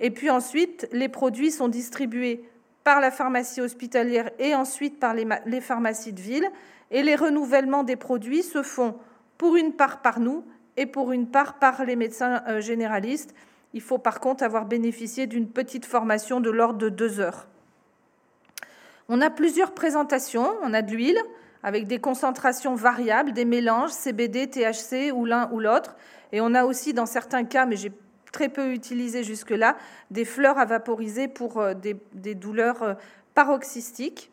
Et puis ensuite, les produits sont distribués par la pharmacie hospitalière et ensuite par les, les pharmacies de ville. Et les renouvellements des produits se font pour une part par nous et pour une part par les médecins euh, généralistes. Il faut par contre avoir bénéficié d'une petite formation de l'ordre de deux heures. On a plusieurs présentations. On a de l'huile avec des concentrations variables, des mélanges CBD, THC ou l'un ou l'autre. Et on a aussi, dans certains cas, mais j'ai très peu utilisé jusque-là, des fleurs à vaporiser pour euh, des, douleurs euh, paroxystiques.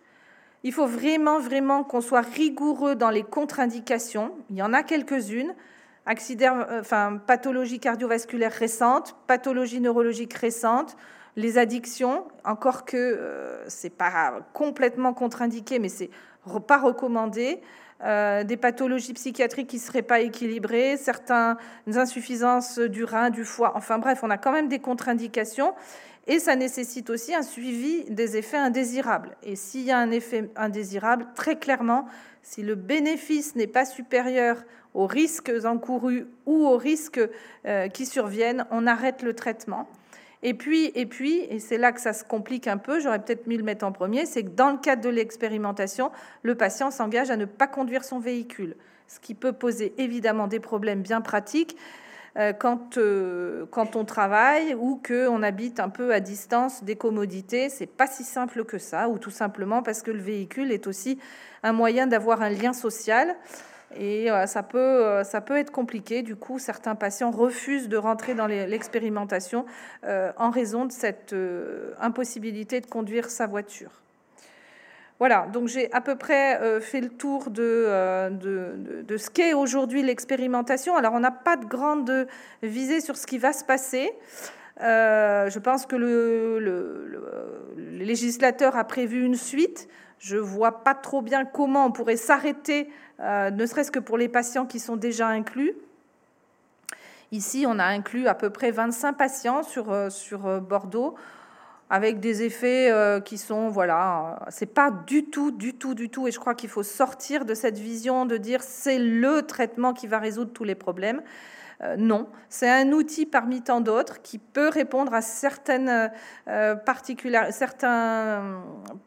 Il faut vraiment, vraiment qu'on soit rigoureux dans les contre-indications. Il y en a quelques-unes. Euh, pathologie cardiovasculaire récente, pathologie neurologique récente, les addictions, encore que euh, c'est pas complètement contre-indiqué, mais c'est pas recommandé. Euh, des pathologies psychiatriques qui ne seraient pas équilibrées, certaines insuffisances du rein, du foie. Enfin bref, on a quand même des contre-indications et ça nécessite aussi un suivi des effets indésirables. Et s'il y a un effet indésirable, très clairement, si le bénéfice n'est pas supérieur aux risques encourus ou aux risques euh, qui surviennent, on arrête le traitement. Et puis, et puis, et c'est là que ça se complique un peu, j'aurais peut-être mis le mettre en premier, c'est que dans le cadre de l'expérimentation, le patient s'engage à ne pas conduire son véhicule, ce qui peut poser évidemment des problèmes bien pratiques euh, quand, euh, quand on travaille ou qu'on habite un peu à distance des commodités. C'est pas si simple que ça, ou tout simplement parce que le véhicule est aussi un moyen d'avoir un lien social. Et euh, ça, peut, euh, ça peut être compliqué. Du coup, certains patients refusent de rentrer dans l'expérimentation euh, en raison de cette impossibilité de conduire sa voiture. Voilà, donc j'ai à peu près fait le tour de, de, ce qu'est aujourd'hui l'expérimentation. Alors, on n'a pas de grande visée sur ce qui va se passer. je pense que le, législateur a prévu une suite. Je vois pas trop bien comment on pourrait s'arrêter euh, ne serait-ce que pour les patients qui sont déjà inclus. Ici, on a inclus à peu près 25 patients sur, euh, sur euh, Bordeaux avec des effets qui sont voilà, c'est pas du tout, du tout, du tout, et je crois qu'il faut sortir de cette vision de dire c'est le traitement qui va résoudre tous les problèmes. Non, c'est un outil parmi tant d'autres qui peut répondre à certaines particulières, certaines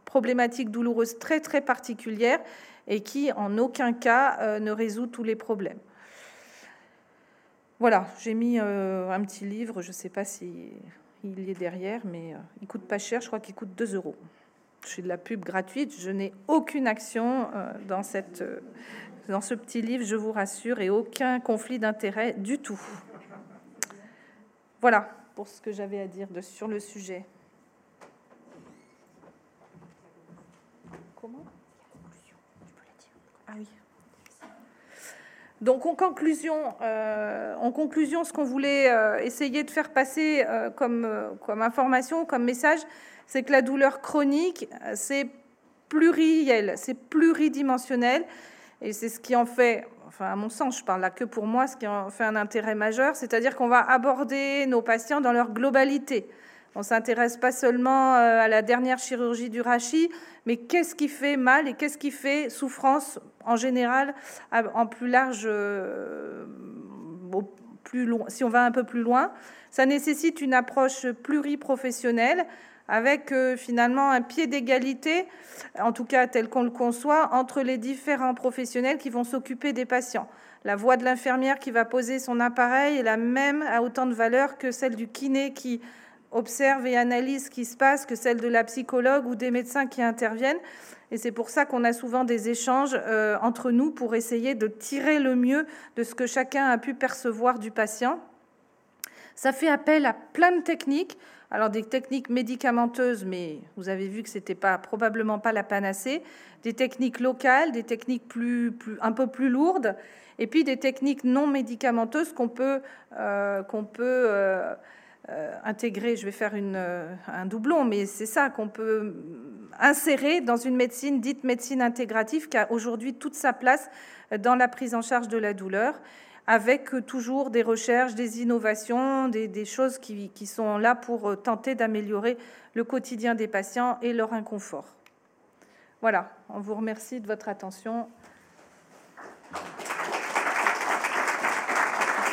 problématiques douloureuses très très particulières et qui en aucun cas euh, ne résout tous les problèmes. Voilà, j'ai mis euh, un petit livre, je ne sais pas si il est derrière, mais euh, il coûte pas cher, je crois qu'il coûte 2 euros. Je suis de la pub gratuite, je n'ai aucune action dans, cette, dans ce petit livre, je vous rassure, et aucun conflit d'intérêt du tout. Voilà pour ce que j'avais à dire sur le sujet. Comment? Ah oui. Donc en conclusion, euh, en conclusion, ce qu'on voulait euh, essayer de faire passer euh, comme information, comme message, c'est que la douleur chronique, c'est pluriel, c'est pluridimensionnel, et c'est ce qui en fait, enfin à mon sens, je parle là que pour moi, ce qui en fait un intérêt majeur, c'est-à-dire qu'on va aborder nos patients dans leur globalité. On s'intéresse pas seulement à la dernière chirurgie du rachis, mais qu'est-ce qui fait mal et qu'est-ce qui fait souffrance en général en plus large, euh, plus si on va un peu plus loin Ça nécessite une approche pluriprofessionnelle avec euh, finalement un pied d'égalité, en tout cas tel qu'on le conçoit, entre les différents professionnels qui vont s'occuper des patients. La voix de l'infirmière qui va poser son appareil est la même à autant de valeur que celle du kiné qui observe et analyse ce qui se passe que celle de la psychologue ou des médecins qui interviennent. Et c'est pour ça qu'on a souvent des échanges euh, entre nous pour essayer de tirer le mieux de ce que chacun a pu percevoir du patient. Ça fait appel à plein de techniques. Alors des techniques médicamenteuses, mais vous avez vu que c'était pas probablement pas la panacée. Des techniques locales, des techniques plus, un peu plus lourdes, et puis des techniques non médicamenteuses qu'on peut euh, qu'on peut euh, euh, intégrer, je vais faire un doublon, mais c'est ça qu'on peut insérer dans une médecine dite médecine intégrative qui a aujourd'hui toute sa place dans la prise en charge de la douleur, avec toujours des recherches, des innovations, des, choses qui, sont là pour euh, tenter d'améliorer le quotidien des patients et leur inconfort. Voilà, on vous remercie de votre attention.